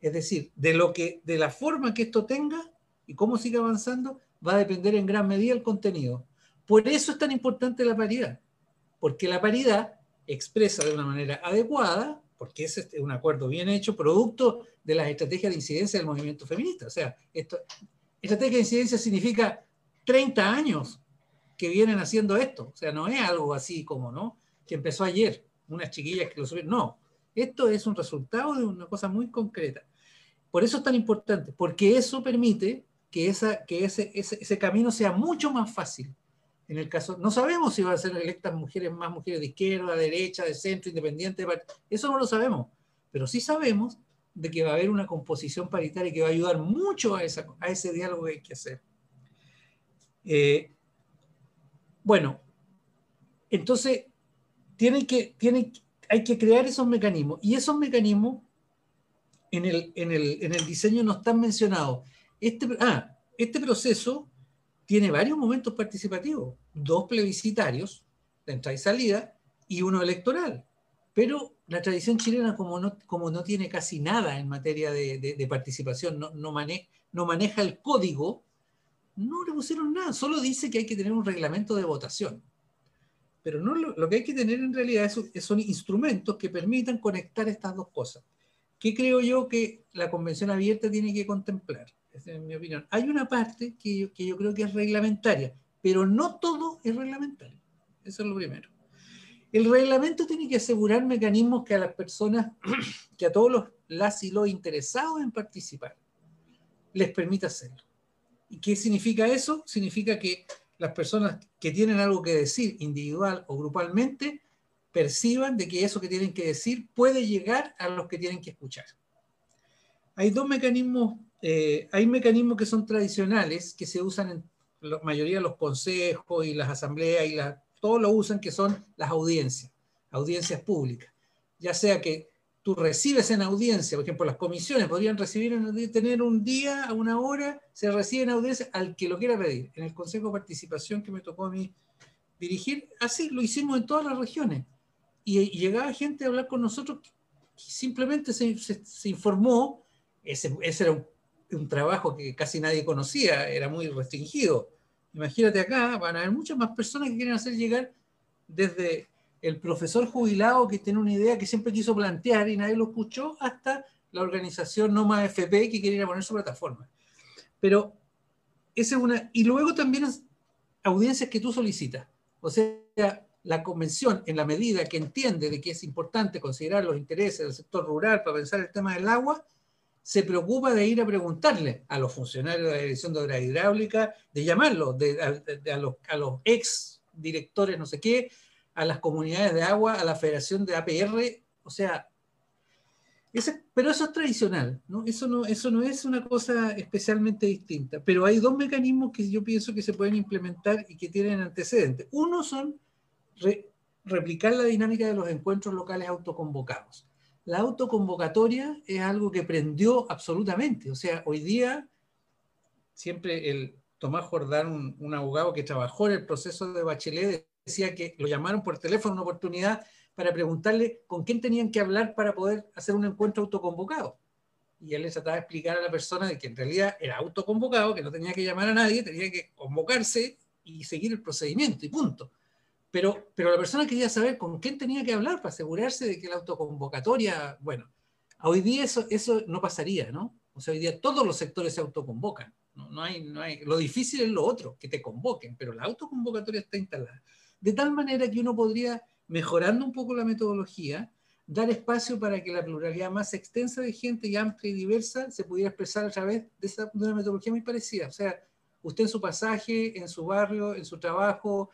Speaker 3: Es decir, de, lo que, de la forma que esto tenga y cómo sigue avanzando, va a depender en gran medida el contenido. Por eso es tan importante la paridad, porque la paridad expresa de una manera adecuada, porque es un acuerdo bien hecho, producto de las estrategias de incidencia del movimiento feminista. O sea, esto, estrategia de incidencia significa 30 años que vienen haciendo esto. O sea, no es algo así como, ¿no? Que empezó ayer, unas chiquillas que lo subieron. No, esto es un resultado de una cosa muy concreta. Por eso es tan importante, porque eso permite que, ese camino sea mucho más fácil. En el caso, no sabemos si van a ser electas mujeres más mujeres de izquierda, derecha, de centro, independiente. Eso no lo sabemos, pero sí sabemos de que va a haber una composición paritaria que va a ayudar mucho a, esa, a ese diálogo que hay que hacer. Eh, bueno, entonces tienen que, tienen, hay que crear esos mecanismos y esos mecanismos en el, en el, en el diseño no están mencionados. Este, ah, este proceso tiene varios momentos participativos, dos plebiscitarios, de entrada y salida, y uno electoral. Pero la tradición chilena, como no, como no tiene casi nada en materia de, de, participación, no, no, no maneja el código, no le pusieron nada, solo dice que hay que tener un reglamento de votación. Pero no, lo, que hay que tener en realidad es, son instrumentos que permitan conectar estas dos cosas. ¿Qué creo yo que la convención abierta tiene que contemplar? Esa es mi opinión. Hay una parte que yo, que yo creo que es reglamentaria, pero no todo es reglamentario. Eso es lo primero. El reglamento tiene que asegurar mecanismos que a las personas, que a todos los las y los interesados en participar, les permita hacerlo. ¿Y qué significa eso? Significa que las personas que tienen algo que decir individual o grupalmente perciban de que eso que tienen que decir puede llegar a los que tienen que escuchar. Hay dos mecanismos eh, hay mecanismos que son tradicionales, que se usan en la mayoría de los consejos y las asambleas, y la, todos lo usan, que son las audiencias, audiencias públicas. Ya sea que tú recibes en audiencia, por ejemplo, las comisiones podrían recibir en, tener un día, a una hora, se recibe en audiencia al que lo quiera pedir. En el Consejo de Participación que me tocó a mí dirigir, así lo hicimos en todas las regiones. Y, llegaba gente a hablar con nosotros, simplemente se, se, informó, ese, ese era un un trabajo que casi nadie conocía, era muy restringido. Imagínate acá, van a haber muchas más personas que quieren hacer llegar desde el profesor jubilado que tiene una idea que siempre quiso plantear y nadie lo escuchó, hasta la organización Noma FP que quiere ir a poner su plataforma. Pero esa es una... Y luego también audiencias que tú solicitas. O sea, la convención, en la medida que entiende de que es importante considerar los intereses del sector rural para pensar el tema del agua, se preocupa de ir a preguntarle a los funcionarios de la Dirección de Obra Hidráulica, de llamarlos, de, a, los, ex directores, no sé qué, a las comunidades de agua, a la Federación de APR, o sea, pero eso es tradicional, ¿no? eso no es una cosa especialmente distinta, pero hay dos mecanismos que yo pienso que se pueden implementar y que tienen antecedentes. Uno son replicar la dinámica de los encuentros locales autoconvocados la autoconvocatoria es algo que prendió absolutamente. O sea, hoy día, siempre el Tomás Jordán, un, abogado que trabajó en el proceso de Bachelet, decía que lo llamaron por teléfono una oportunidad para preguntarle con quién tenían que hablar para poder hacer un encuentro autoconvocado. Y él les trataba de explicar a la persona de que en realidad era autoconvocado, que no tenía que llamar a nadie, tenía que convocarse y seguir el procedimiento y punto. Pero, pero la persona quería saber con quién tenía que hablar para asegurarse de que la autoconvocatoria, bueno, hoy día eso, eso no pasaría, ¿no? O sea, hoy día todos los sectores se autoconvocan. No, no, hay, no hay, lo difícil es lo otro, que te convoquen, pero la autoconvocatoria está instalada. De tal manera que uno podría, mejorando un poco la metodología, dar espacio para que la pluralidad más extensa de gente y amplia y diversa se pudiera expresar a través de, esa, de una metodología muy parecida. O sea, usted en su pasaje, en su barrio, en su trabajo,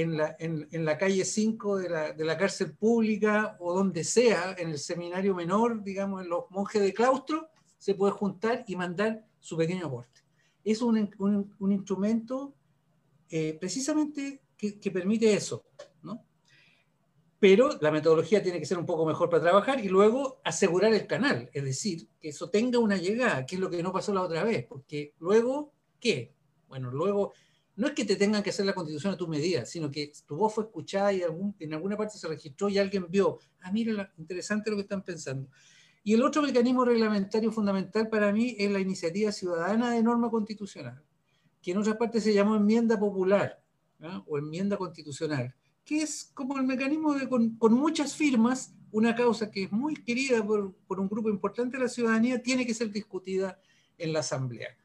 Speaker 3: en la, en, en la calle 5 de la, de la, cárcel pública o donde sea, en el seminario menor, digamos, en los monjes de claustro, se puede juntar y mandar su pequeño aporte. Es un, un, un instrumento eh, precisamente que, que, permite eso, ¿no? Pero la metodología tiene que ser un poco mejor para trabajar y luego asegurar el canal, es decir, que eso tenga una llegada, que es lo que no pasó la otra vez, porque luego, ¿qué? Bueno, luego no es que te tengan que hacer la constitución a tu medida, sino que tu voz fue escuchada y en alguna parte se registró y alguien vio, ah, mira, interesante lo que están pensando. Y el otro mecanismo reglamentario fundamental para mí es la iniciativa ciudadana de norma constitucional, que en otras partes se llama enmienda popular o enmienda constitucional, que es como el mecanismo de con, muchas firmas, una causa que es muy querida por, por un grupo importante de la ciudadanía, tiene que ser discutida en la Asamblea.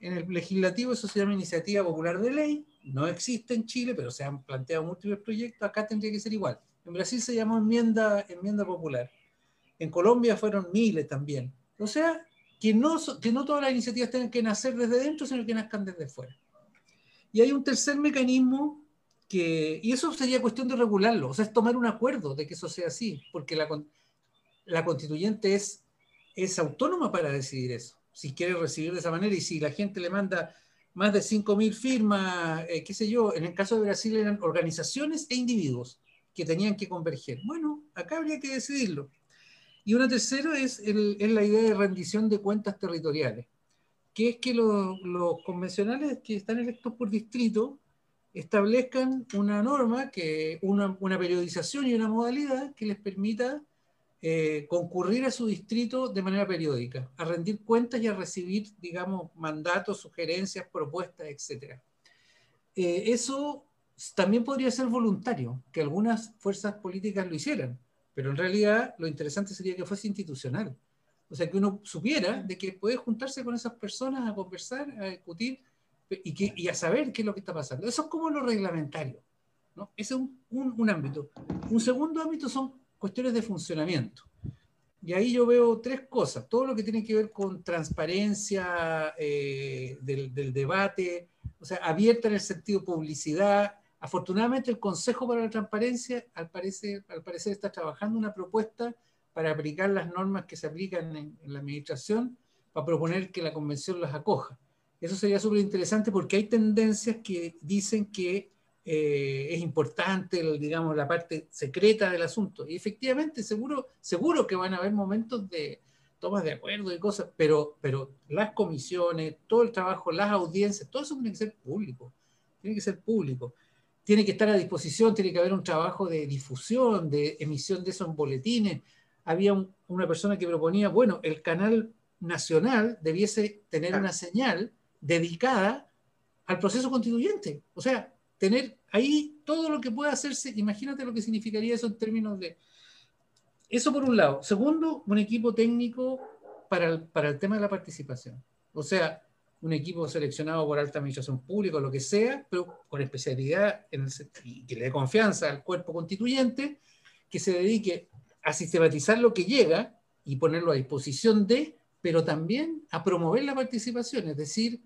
Speaker 3: En el legislativo eso se llama iniciativa popular de ley, no existe en Chile, pero se han planteado múltiples proyectos, acá tendría que ser igual. En Brasil se llamó enmienda, popular. En Colombia fueron miles también. O sea, que no, todas las iniciativas tengan que nacer desde dentro, sino que nazcan desde fuera. Y hay un tercer mecanismo que, y eso sería cuestión de regularlo, o sea, es tomar un acuerdo de que eso sea así, porque la, constituyente es autónoma para decidir eso si quiere recibir de esa manera y si la gente le manda más de 5.000 firmas, eh, qué sé yo, en el caso de Brasil eran organizaciones e individuos que tenían que converger. Bueno, acá habría que decidirlo. Y una tercera es, es la idea de rendición de cuentas territoriales, que es que los, los convencionales que están electos por distrito establezcan una norma, que una, una periodización y una modalidad que les permita eh, concurrir a su distrito de manera periódica, a rendir cuentas y a recibir, digamos, mandatos, sugerencias, propuestas, etc. Eh, eso también podría ser voluntario, que algunas fuerzas políticas lo hicieran, pero en realidad lo interesante sería que fuese institucional. O sea, que uno supiera de que puede juntarse con esas personas a conversar, a discutir y, que, y a saber qué es lo que está pasando. Eso es como lo reglamentario. ¿no? Ese es un, un, un ámbito. Un segundo ámbito son cuestiones de funcionamiento. Y ahí yo veo tres cosas. Todo lo que tiene que ver con transparencia eh, del, del, debate, o sea, abierta en el sentido publicidad. Afortunadamente el Consejo para la Transparencia al parecer, al parecer está trabajando una propuesta para aplicar las normas que se aplican en, en la administración para proponer que la convención las acoja. Eso sería súper interesante porque hay tendencias que dicen que eh, es importante, digamos, la parte secreta del asunto. Y efectivamente, seguro, seguro que van a haber momentos de tomas de acuerdo y cosas, pero, pero las comisiones, todo el trabajo, las audiencias, todo eso tiene que ser público. Tiene que ser público. Tiene que estar a disposición, tiene que haber un trabajo de difusión, de emisión de esos boletines. Había una persona que proponía, bueno, el canal nacional debiese tener una señal dedicada al proceso constituyente. O sea, tener ahí todo lo que pueda hacerse, imagínate lo que significaría eso en términos de... Eso por un lado. Segundo, un equipo técnico para el, para el tema de la participación. O sea, un equipo seleccionado por alta administración pública o lo que sea, pero con especialidad y que le dé confianza al cuerpo constituyente, que se dedique a sistematizar lo que llega y ponerlo a disposición de pero también a promover la participación, es decir,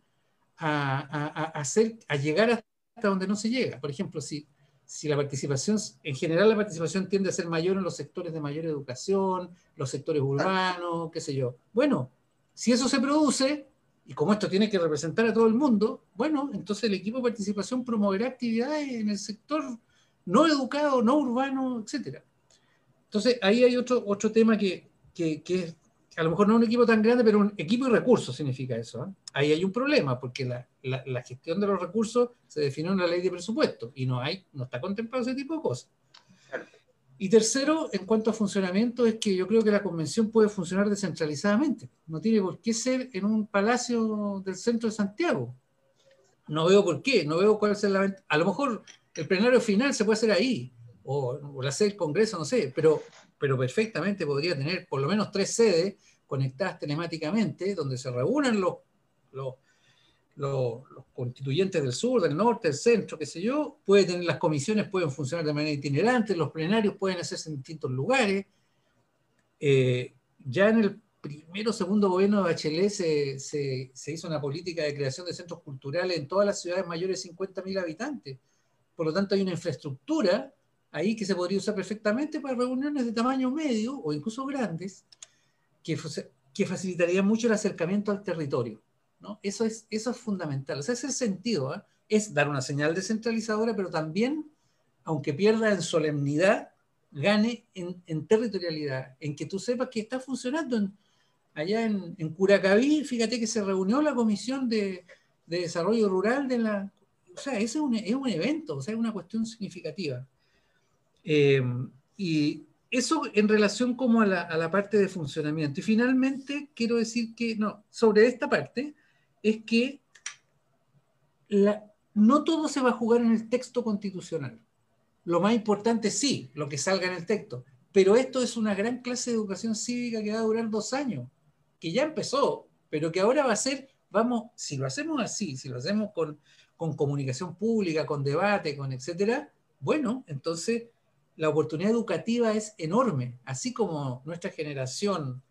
Speaker 3: a, hacer, a llegar hasta donde no se llega. Por ejemplo, si, si la participación, en general la participación tiende a ser mayor en los sectores de mayor educación, los sectores urbanos, qué sé yo. Bueno, si eso se produce, y como esto tiene que representar a todo el mundo, bueno, entonces el equipo de participación promoverá actividades en el sector no educado, no urbano, etc. Entonces ahí hay otro, otro tema que, que, que es a lo mejor no un equipo tan grande, pero un equipo y recursos significa eso. ¿eh? Ahí hay un problema, porque la, la, gestión de los recursos se definió en la ley de presupuesto y no, hay, no está contemplado ese tipo de cosas. Y tercero, en cuanto a funcionamiento, es que yo creo que la convención puede funcionar descentralizadamente. No tiene por qué ser en un palacio del centro de Santiago. No veo por qué, no veo cuál es la... A lo mejor el plenario final se puede hacer ahí, o, o la sede del Congreso, no sé, pero pero perfectamente podría tener por lo menos tres sedes conectadas telemáticamente, donde se reúnan los, los, los, constituyentes del sur, del norte, del centro, qué sé yo, puede tener las comisiones, pueden funcionar de manera itinerante, los plenarios pueden hacerse en distintos lugares. Eh, ya en el primero segundo gobierno de Bachelet se, se, se, hizo una política de creación de centros culturales en todas las ciudades mayores de 50.000 habitantes. Por lo tanto, hay una infraestructura ahí que se podría usar perfectamente para reuniones de tamaño medio o incluso grandes, que, facilitaría mucho el acercamiento al territorio. Eso, es, fundamental. O sea, ese sentido. ¿eh? Es dar una señal descentralizadora, pero también, aunque pierda en solemnidad, gane en, territorialidad, en que tú sepas que está funcionando allá en, Curacaví, fíjate que se reunió la Comisión de, de Desarrollo Rural de la... O sea, ese es un, es un evento, o sea, es una cuestión significativa. Eh, y eso en relación como a la, a la, parte de funcionamiento. Y finalmente quiero decir que, no, sobre esta parte, es que la, no todo se va a jugar en el texto constitucional. Lo más importante sí, lo que salga en el texto. Pero esto es una gran clase de educación cívica que va a durar dos años, que ya empezó, pero que ahora va a ser, vamos, si lo hacemos así, si lo hacemos con, con comunicación pública, con debate, con etcétera, bueno, entonces la oportunidad educativa es enorme, así como nuestra generación,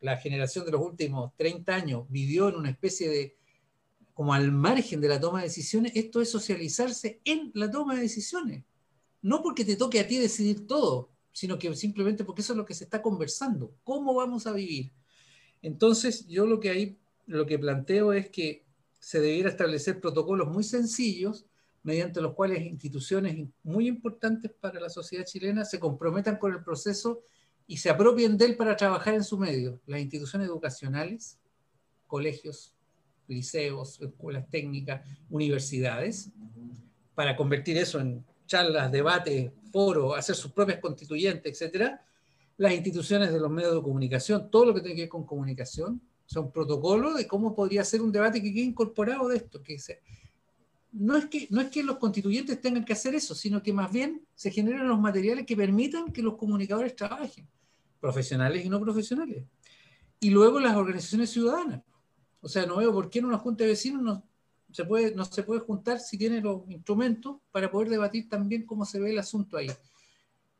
Speaker 3: la generación de los últimos 30 años, vivió en una especie de, como al margen de la toma de decisiones, esto es socializarse en la toma de decisiones. No porque te toque a ti decidir todo, sino que simplemente porque eso es lo que se está conversando. ¿Cómo vamos a vivir? Entonces, yo lo que ahí, lo que planteo es que se debiera establecer protocolos muy sencillos mediante los cuales instituciones muy importantes para la sociedad chilena se comprometan con el proceso y se apropien de él para trabajar en su medio. Las instituciones educacionales, colegios, liceos, escuelas técnicas, universidades, para convertir eso en charlas, debates, foros, hacer sus propias constituyentes, etcétera. Las instituciones de los medios de comunicación, todo lo que tiene que ver con comunicación, son protocolos de cómo podría ser un debate que quede incorporado de esto, que se, no es, que, no es que los constituyentes tengan que hacer eso, sino que más bien se generan los materiales que permitan que los comunicadores trabajen, profesionales y no profesionales. Y luego las organizaciones ciudadanas. O sea, no veo por qué en una junta de vecinos no se puede, no se puede juntar si tiene los instrumentos para poder debatir también cómo se ve el asunto ahí.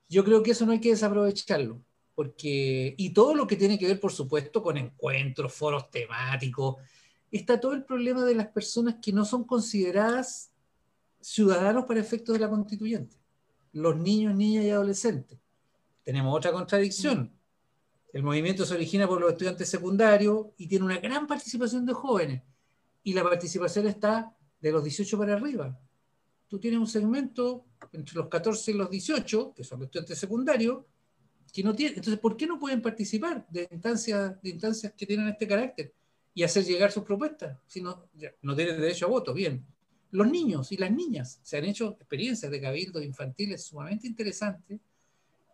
Speaker 3: Yo creo que eso no hay que desaprovecharlo. Porque, y todo lo que tiene que ver, por supuesto, con encuentros, foros temáticos, está todo el problema de las personas que no son consideradas ciudadanos para efectos de la constituyente, los niños, niñas y adolescentes. Tenemos otra contradicción. El movimiento se origina por los estudiantes secundarios y tiene una gran participación de jóvenes. Y la participación está de los 18 para arriba. Tú tienes un segmento entre los 14 y los 18, que son los estudiantes secundarios, que no tienen. Entonces, ¿por qué no pueden participar de instancias, de instancias que tienen este carácter y hacer llegar sus propuestas? Si no, no tienen derecho a voto, bien. Los niños y las niñas se han hecho experiencias de cabildos infantiles sumamente interesantes.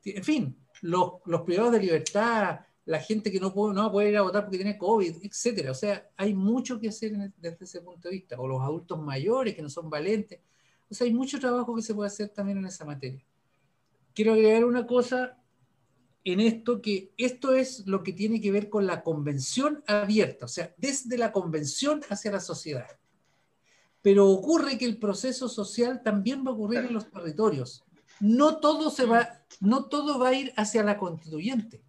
Speaker 3: En fin, los, los privados de libertad, la gente que no, puede, no va a poder ir a votar porque tiene COVID, etcétera. O sea, hay mucho que hacer desde ese punto de vista. O los adultos mayores que no son valentes. O sea, hay mucho trabajo que se puede hacer también en esa materia. Quiero agregar una cosa en esto, que esto es lo que tiene que ver con la convención abierta, o sea, desde la convención hacia la sociedad. Pero ocurre que el proceso social también va a ocurrir en los territorios. No todo, se va, no todo va a ir hacia la constituyente.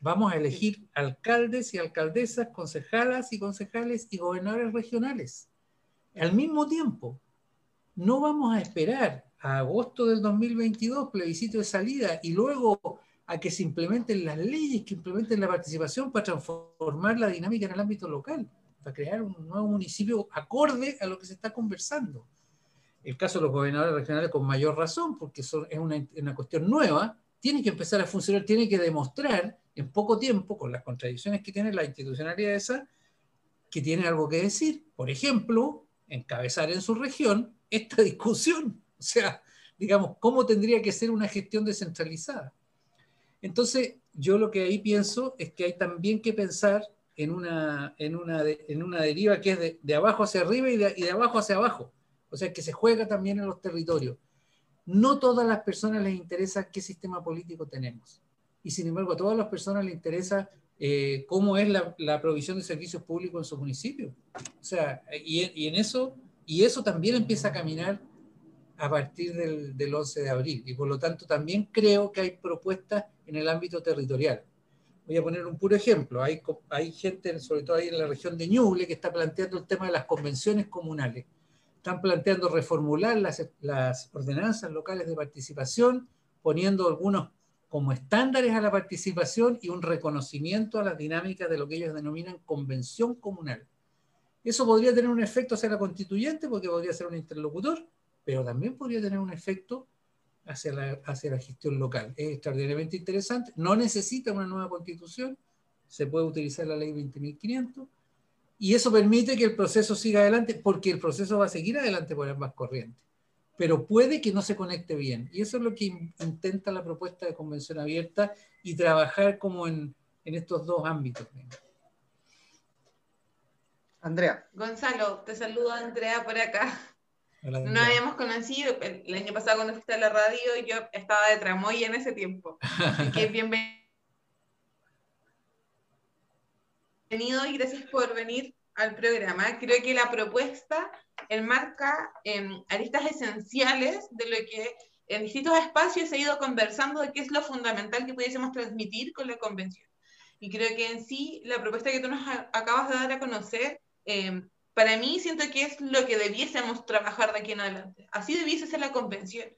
Speaker 3: Vamos a elegir alcaldes y alcaldesas, concejalas y concejales y gobernadores regionales. Al mismo tiempo, no vamos a esperar a agosto del 2022, plebiscito de salida, y luego a que se implementen las leyes, que implementen la participación para transformar la dinámica en el ámbito local, para crear un nuevo municipio acorde a lo que se está conversando. El caso de los gobernadores regionales con mayor razón, porque son, es una, una cuestión nueva, tiene que empezar a funcionar, tiene que demostrar en poco tiempo, con las contradicciones que tiene la institucionalidad esa, que tiene algo que decir. Por ejemplo, encabezar en su región esta discusión. O sea, digamos, ¿cómo tendría que ser una gestión descentralizada? Entonces, yo lo que ahí pienso es que hay también que pensar en una, en una, en una deriva que es de, abajo hacia arriba y de, y de, abajo hacia abajo. O sea, que se juega también en los territorios. No todas las personas les interesa qué sistema político tenemos. Y sin embargo, a todas las personas les interesa eh, cómo es la, la, provisión de servicios públicos en su municipio. O sea, y, y en eso y eso también empieza a caminar a partir del, del, 11 de abril. Y por lo tanto también creo que hay propuestas en el ámbito territorial. Voy a poner un puro ejemplo. Hay, hay gente, sobre todo ahí en la región de Ñuble, que está planteando el tema de las convenciones comunales. Están planteando reformular las, las ordenanzas locales de participación, poniendo algunos como estándares a la participación y un reconocimiento a las dinámicas de lo que ellos denominan convención comunal. Eso podría tener un efecto hacia la constituyente porque podría ser un interlocutor, pero también podría tener un efecto hacia la, hacia la gestión local. Es extraordinariamente interesante. No necesita una nueva constitución, se puede utilizar la ley 20.500 y eso permite que el proceso siga adelante porque el proceso va a seguir adelante por ambas corrientes. Pero puede que no se conecte bien. Y eso es lo que intenta la propuesta de convención abierta y trabajar como en, en estos dos ámbitos.
Speaker 1: Andrea.
Speaker 2: Gonzalo, te saludo Andrea por acá. No habíamos conocido, el año pasado cuando fuiste a la radio yo estaba de tramoya en ese tiempo. Así que bienvenido y gracias por venir al programa. Creo que la propuesta enmarca en aristas esenciales de lo que en distintos espacios se ha ido conversando de qué es lo fundamental que pudiésemos transmitir con la convención. Y creo que en sí la propuesta que tú nos acabas de dar a conocer eh, para mí siento que es lo que debiésemos trabajar de aquí en adelante. Así debiese ser la convención.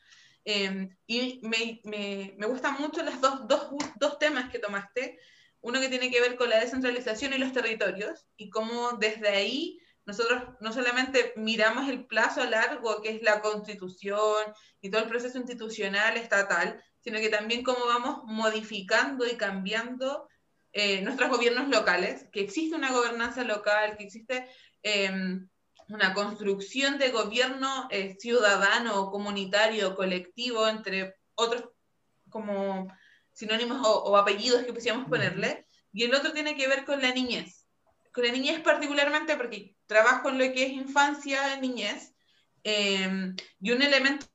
Speaker 2: Eh, y me, me, me, gustan mucho los dos, dos, dos temas que tomaste. Uno que tiene que ver con la descentralización y los territorios y cómo desde ahí nosotros no solamente miramos el plazo largo que es la constitución y todo el proceso institucional estatal, sino que también cómo vamos modificando y cambiando eh, nuestros gobiernos locales, que existe una gobernanza local, que existe eh, una construcción de gobierno eh, ciudadano, comunitario, colectivo, entre otros como sinónimos o, o apellidos que pusiéramos ponerle, y el otro tiene que ver con la niñez. Con la niñez particularmente porque trabajo en lo que es infancia, niñez, eh, y un elemento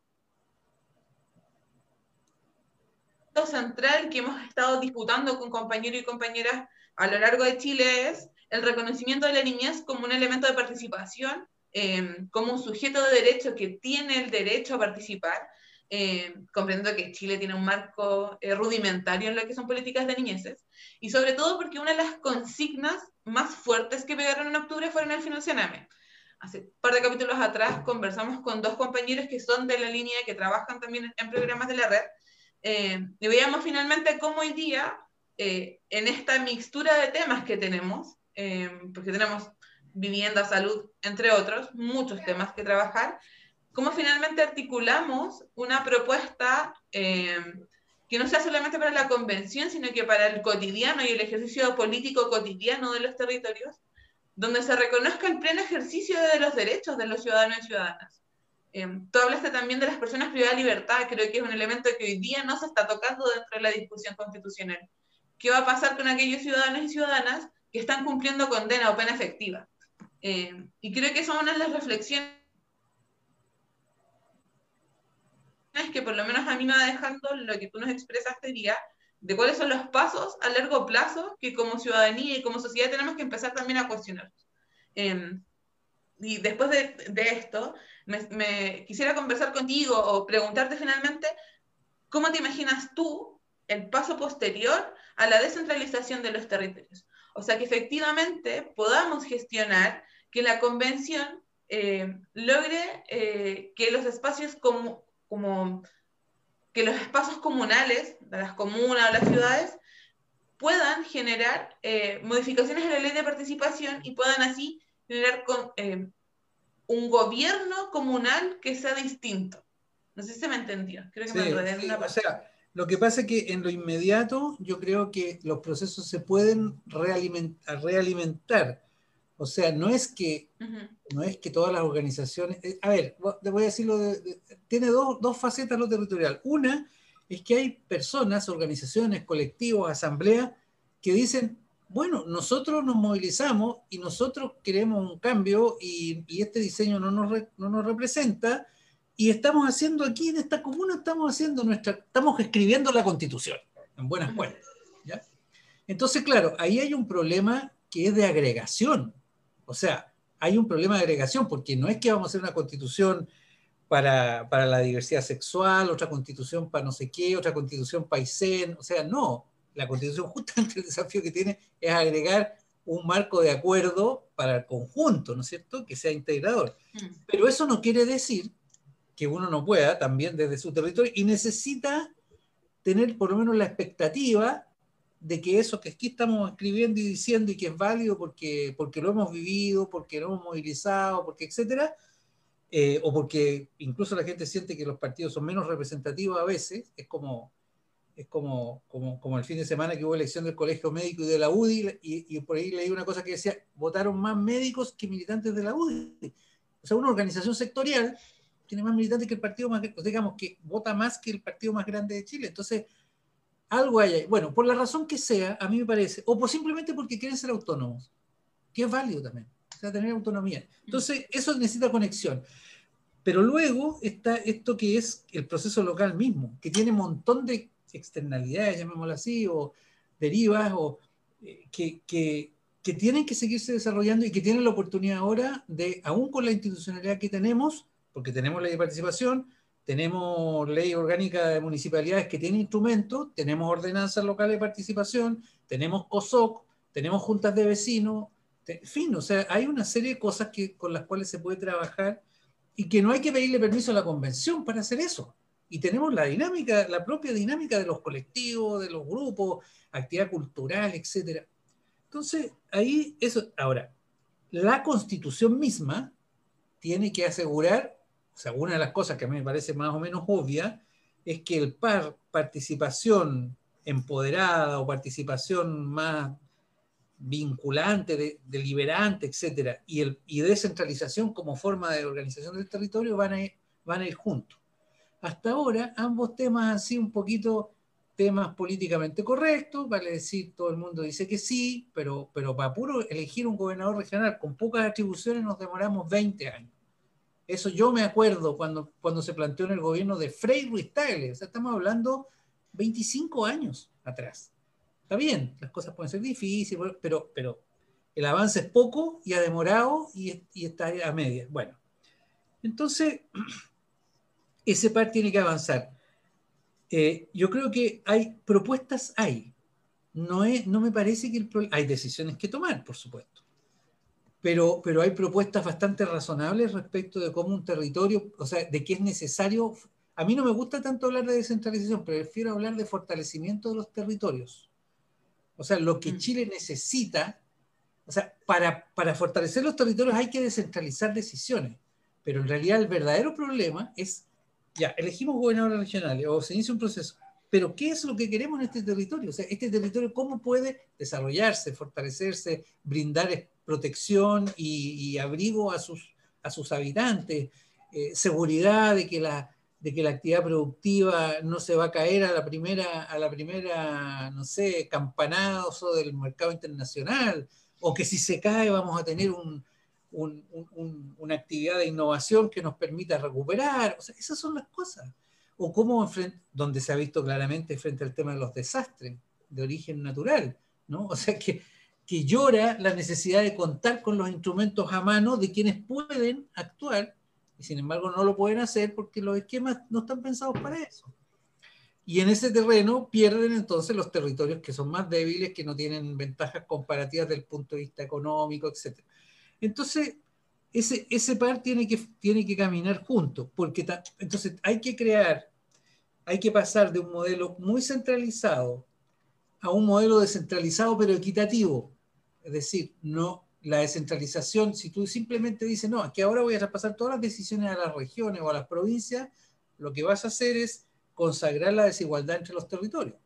Speaker 2: central que hemos estado disputando con compañeros y compañeras a lo largo de Chile es el reconocimiento de la niñez como un elemento de participación, eh, como un sujeto de derecho que tiene el derecho a participar, eh, comprendo que Chile tiene un marco eh, rudimentario en lo que son políticas de niñeces, y sobre todo porque una de las consignas más fuertes que pegaron en octubre fueron el financiamiento. Hace un par de capítulos atrás conversamos con dos compañeros que son de la línea, que trabajan también en programas de la red, eh, y veíamos finalmente cómo hoy día eh, en esta mixtura de temas que tenemos, eh, porque tenemos vivienda, salud, entre otros, muchos temas que trabajar, cómo finalmente articulamos una propuesta eh, que no sea solamente para la convención, sino que para el cotidiano y el ejercicio político cotidiano de los territorios, donde se reconozca el pleno ejercicio de los derechos de los ciudadanos y ciudadanas. Eh, tú hablaste también de las personas privadas de libertad, creo que es un elemento que hoy día no se está tocando dentro de la discusión constitucional. ¿Qué va a pasar con aquellos ciudadanos y ciudadanas que están cumpliendo condena o pena efectiva? Eh, y creo que son una de las reflexiones que por lo menos a mí me va dejando lo que tú nos expresaste día, de cuáles son los pasos a largo plazo que como ciudadanía y como sociedad tenemos que empezar también a cuestionar. Em, y después de, esto, me, quisiera conversar contigo o preguntarte finalmente, ¿cómo te imaginas tú el paso posterior a la descentralización de los territorios? O sea, que efectivamente podamos gestionar que la convención eh, logre eh, que los espacios como, como que los espacios comunales de las comunas o las ciudades puedan generar eh, modificaciones en la ley de participación y puedan así generar con, un gobierno comunal que sea distinto. No sé si se me entendió. Creo que
Speaker 3: sí,
Speaker 2: me enredé en
Speaker 3: sí,
Speaker 2: una
Speaker 3: o
Speaker 2: parte.
Speaker 3: sea, lo que pasa es que en lo inmediato yo creo que los procesos se pueden realimentar. realimentar. O sea, no es que
Speaker 2: Ujú.
Speaker 3: no es que todas las organizaciones. eh, A ver, te voy a decirlo. De, de- tiene dos, dos facetas lo territorial. Una es que hay personas, organizaciones, colectivos, asambleas que dicen: bueno, nosotros nos movilizamos y nosotros queremos un cambio y, y este diseño no nos, re- no nos representa. Y estamos haciendo aquí en esta comuna, estamos haciendo nuestra, estamos escribiendo la constitución, en buenas cuentas. ¿ya? Entonces, claro, ahí hay un problema que es de agregación. O sea, hay un problema de agregación, porque no es que vamos a hacer una constitución para, para la diversidad sexual, otra constitución para no sé qué, otra constitución paisén, o sea, no. La constitución justamente el desafío que tiene es agregar un marco de acuerdo para el conjunto, ¿no es cierto?, que sea integrador.
Speaker 2: Mm.
Speaker 3: Pero eso no quiere decir que uno no pueda también desde su territorio y necesita tener por lo menos la expectativa de que eso que aquí estamos escribiendo y diciendo y que es válido porque, porque lo hemos vivido, porque lo hemos movilizado, porque etcétera, eh, o porque incluso la gente siente que los partidos son menos representativos a veces, es como, es como, como, como el fin de semana que hubo elección del Colegio Médico y de la UDI, y, y por ahí leí una cosa que decía, votaron más médicos que militantes de la UDI. O sea, una organización sectorial tiene más militantes que el partido más, digamos, que vota más que el partido más grande de Chile. Entonces, algo hay ahí. Bueno, por la razón que sea, a mí me parece, o por simplemente porque quieren ser autónomos, que es válido también, o sea, tener autonomía. Entonces, eso necesita conexión. Pero luego está esto que es el proceso local mismo, que tiene un montón de externalidades, llamémoslo así, o derivas, o eh, que, que, que tienen que seguirse desarrollando y que tienen la oportunidad ahora de, aún con la institucionalidad que tenemos, porque tenemos ley de participación, tenemos ley orgánica de municipalidades que tiene instrumentos, tenemos ordenanzas locales de participación, tenemos COSOC, tenemos juntas de vecinos, en fin, o sea, hay una serie de cosas que, con las cuales se puede trabajar y que no hay que pedirle permiso a la convención para hacer eso. Y tenemos la dinámica, la propia dinámica de los colectivos, de los grupos, actividad cultural, etc. Entonces, ahí eso, ahora, la constitución misma tiene que asegurar, o sea, una de las cosas que a mí me parece más o menos obvia, es que el par participación empoderada o participación más vinculante, de, deliberante, etcétera, y, el, y descentralización como forma de organización del territorio van a ir, van a ir juntos. Hasta ahora, ambos temas sido un poquito temas políticamente correctos, vale decir, todo el mundo dice que sí, pero, pero para puro elegir un gobernador regional con pocas atribuciones nos demoramos 20 años. Eso yo me acuerdo cuando, cuando se planteó en el gobierno de Frei Ruiz Tagle, o sea, estamos hablando 25 años atrás. Está bien, las cosas pueden ser difíciles, pero, pero el avance es poco y ha demorado y, está a media. Bueno, entonces, ese par tiene que avanzar. Eh, yo creo que hay propuestas, hay. No, es, no me parece que el hay decisiones que tomar, por supuesto. Pero, pero hay propuestas bastante razonables respecto de cómo un territorio, o sea, de qué es necesario. A mí no me gusta tanto hablar de descentralización, prefiero hablar de fortalecimiento de los territorios. O sea, lo que mm. Chile necesita, o sea, para, para fortalecer los territorios hay que descentralizar decisiones, pero en realidad el verdadero problema es, ya, elegimos gobernadores regionales o se inicia un proceso, pero ¿qué es lo que queremos en este territorio? O sea, este territorio, ¿cómo puede desarrollarse, fortalecerse, brindar protección y, abrigo a sus, a sus habitantes, eh, seguridad de que, la, de que la actividad productiva no se va a caer a la primera, a la primera no sé, campanazo del mercado internacional, o que si se cae vamos a tener un, una actividad de innovación que nos permita recuperar. O sea, esas son las cosas o cómo, donde se ha visto claramente frente al tema de los desastres de origen natural, ¿no? O sea, que, que llora la necesidad de contar con los instrumentos a mano de quienes pueden actuar y sin embargo no lo pueden hacer porque los esquemas no están pensados para eso. Y en ese terreno pierden entonces los territorios que son más débiles, que no tienen ventajas comparativas desde el punto de vista económico, etc. Entonces, ese, ese par tiene que, tiene que caminar juntos, porque entonces hay que crear hay que pasar de un modelo muy centralizado a un modelo descentralizado pero equitativo. Es decir, no la descentralización, si tú simplemente dices, no, que ahora voy a traspasar todas las decisiones a las regiones o a las provincias, lo que vas a hacer es consagrar la desigualdad entre los territorios.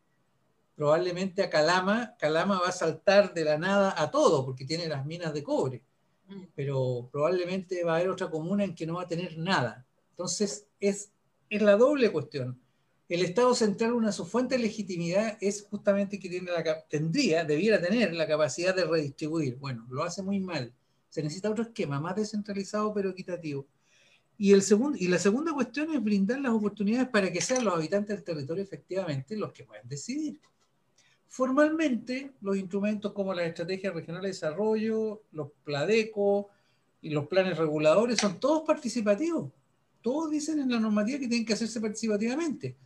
Speaker 3: Probablemente a Calama, Calama va a saltar de la nada a todo porque tiene las minas de cobre, mm. pero probablemente va a haber otra comuna en que no va a tener nada. Entonces, es, es la doble cuestión el Estado central, una de sus fuentes de legitimidad es justamente que tiene la, tendría, debiera tener la capacidad de redistribuir. Bueno, lo hace muy mal. Se necesita otro esquema más descentralizado pero equitativo. Y, el segundo, y la segunda cuestión es brindar las oportunidades para que sean los habitantes del territorio efectivamente los que puedan decidir. Formalmente, los instrumentos como la Estrategia Regional de Desarrollo, los PLADECO y los planes reguladores son todos participativos. Todos dicen en la normativa que tienen que hacerse participativamente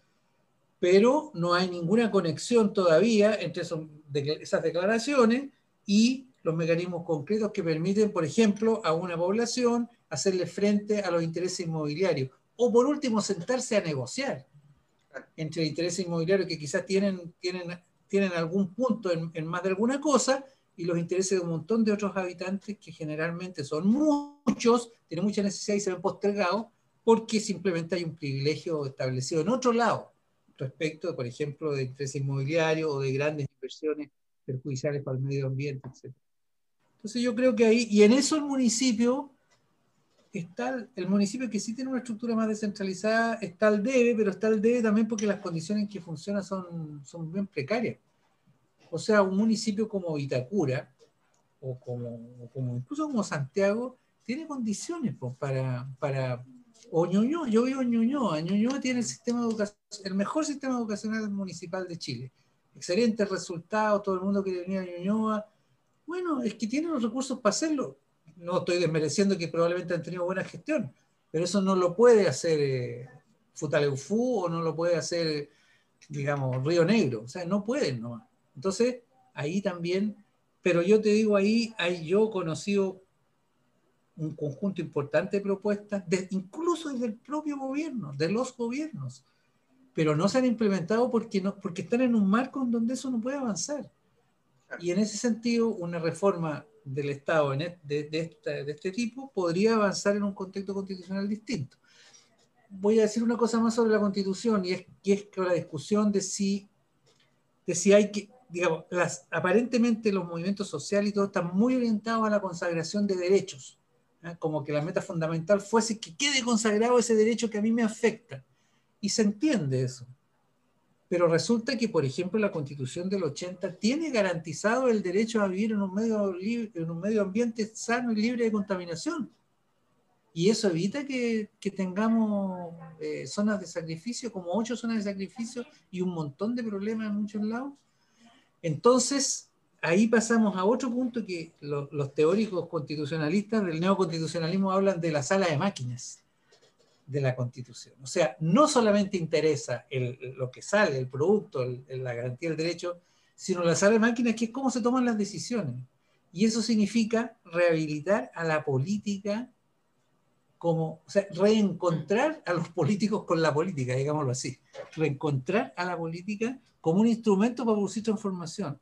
Speaker 3: pero no hay ninguna conexión todavía entre esas declaraciones y los mecanismos concretos que permiten, por ejemplo, a una población hacerle frente a los intereses inmobiliarios. O por último, sentarse a negociar entre intereses inmobiliarios que quizás tienen, tienen, tienen algún punto en, en, más de alguna cosa y los intereses de un montón de otros habitantes que generalmente son muchos, tienen mucha necesidad y se ven postergados porque simplemente hay un privilegio establecido en otro lado respecto, por ejemplo, de interés inmobiliario o de grandes inversiones perjudiciales para el medio ambiente, etc. Entonces yo creo que ahí, y en eso el municipio, está el municipio que sí tiene una estructura más descentralizada, está al debe, pero está al debe también porque las condiciones en que funciona son, son bien precarias. O sea, un municipio como Itacura, o como, como incluso como Santiago, tiene condiciones pues, para, para o Ñuñoa, yo vivo en Ñuñoa. Ñuñoa tiene el, sistema el mejor sistema educacional municipal de Chile. Excelentes resultados, todo el mundo quiere venir a Ñuñoa. Bueno, es que tiene los recursos para hacerlo. No estoy desmereciendo que probablemente han tenido buena gestión, pero eso no lo puede hacer eh, Futaleufú o no lo puede hacer, digamos, Río Negro. O sea, no pueden nomás. Entonces, ahí también, pero yo te digo, ahí, ahí yo conocido un conjunto importante de propuestas, incluso desde el propio gobierno, de los gobiernos, pero no se han implementado porque, no, porque están en un marco en donde eso no puede avanzar. Y en ese sentido, una reforma del Estado de, de, este tipo podría avanzar en un contexto constitucional distinto. Voy a decir una cosa más sobre la constitución y es, que es la discusión de si, de si hay que, digamos, las, aparentemente los movimientos sociales y todo están muy orientados a la consagración de derechos ¿eh? como que la meta fundamental fuese que quede consagrado ese derecho que a mí me afecta. Y se entiende eso. Pero resulta que, por ejemplo, la constitución del 80 tiene garantizado el derecho a vivir en un medio, en un medio ambiente sano y libre de contaminación. Y eso evita que, que tengamos eh, zonas de sacrificio, como ocho zonas de sacrificio y un montón de problemas en muchos lados. Entonces, ahí pasamos a otro punto que los teóricos constitucionalistas del neoconstitucionalismo hablan de la sala de máquinas de la constitución. O sea, no solamente interesa lo que sale, el producto, la garantía del derecho, sino la sala de máquinas que es cómo se toman las decisiones. Y eso significa rehabilitar a la política como, o sea, reencontrar a los políticos con la política, digámoslo así. Reencontrar a la política como un instrumento para producir transformación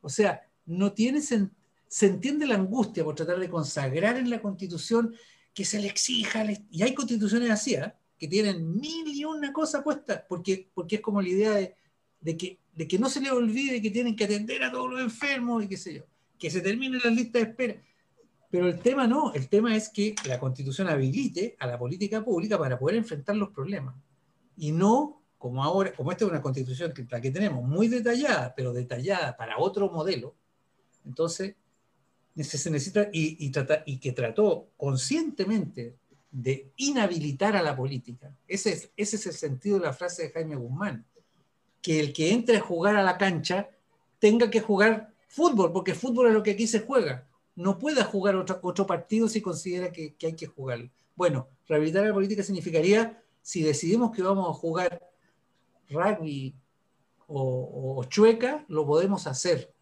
Speaker 3: O sea, no tiene se entiende la angustia por tratar de consagrar en la constitución que se le exija, y hay constituciones así, ¿eh? que tienen mil y una cosa puesta, porque, porque es como la idea de, de, que, de que no se les olvide que tienen que atender a todos los enfermos y qué sé yo, que se termine la lista de espera. Pero el tema no, el tema es que la constitución habilite a la política pública para poder enfrentar los problemas. Y no como ahora, como esta es una constitución que la que tenemos, muy detallada, pero detallada para otro modelo, entonces se necesita y, y, trata, y que trató conscientemente de inhabilitar a la política. Ese es, ese es el sentido de la frase de Jaime Guzmán, que el que entre a jugar a la cancha tenga que jugar fútbol, porque fútbol es lo que aquí se juega. No pueda jugar otro, otro partido si considera que, que hay que jugar. Bueno, rehabilitar a la política significaría, si decidimos que vamos a jugar rugby o, chueca, lo podemos hacer.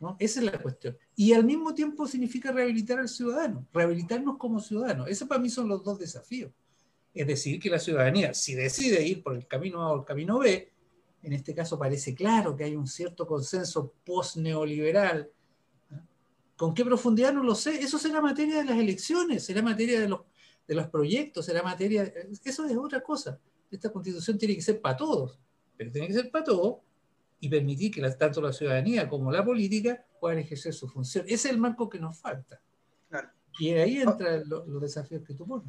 Speaker 3: ¿no? Esa es la cuestión. Y al mismo tiempo significa rehabilitar al ciudadano, rehabilitarnos como ciudadanos. Esos para mí son los dos desafíos. Es decir, que la ciudadanía, si decide ir por el camino A o el camino B, en este caso parece claro que hay un cierto consenso post-neoliberal. ¿Con qué profundidad? No lo sé. Eso será materia de las elecciones, será materia de los, de los proyectos, será materia... Eso es otra cosa esta constitución tiene que ser para todos, pero tiene que ser para todos y permitir que tanto la ciudadanía como la política puedan ejercer su función. Ese es el marco que nos falta. Y ahí entran los desafíos que tú pones.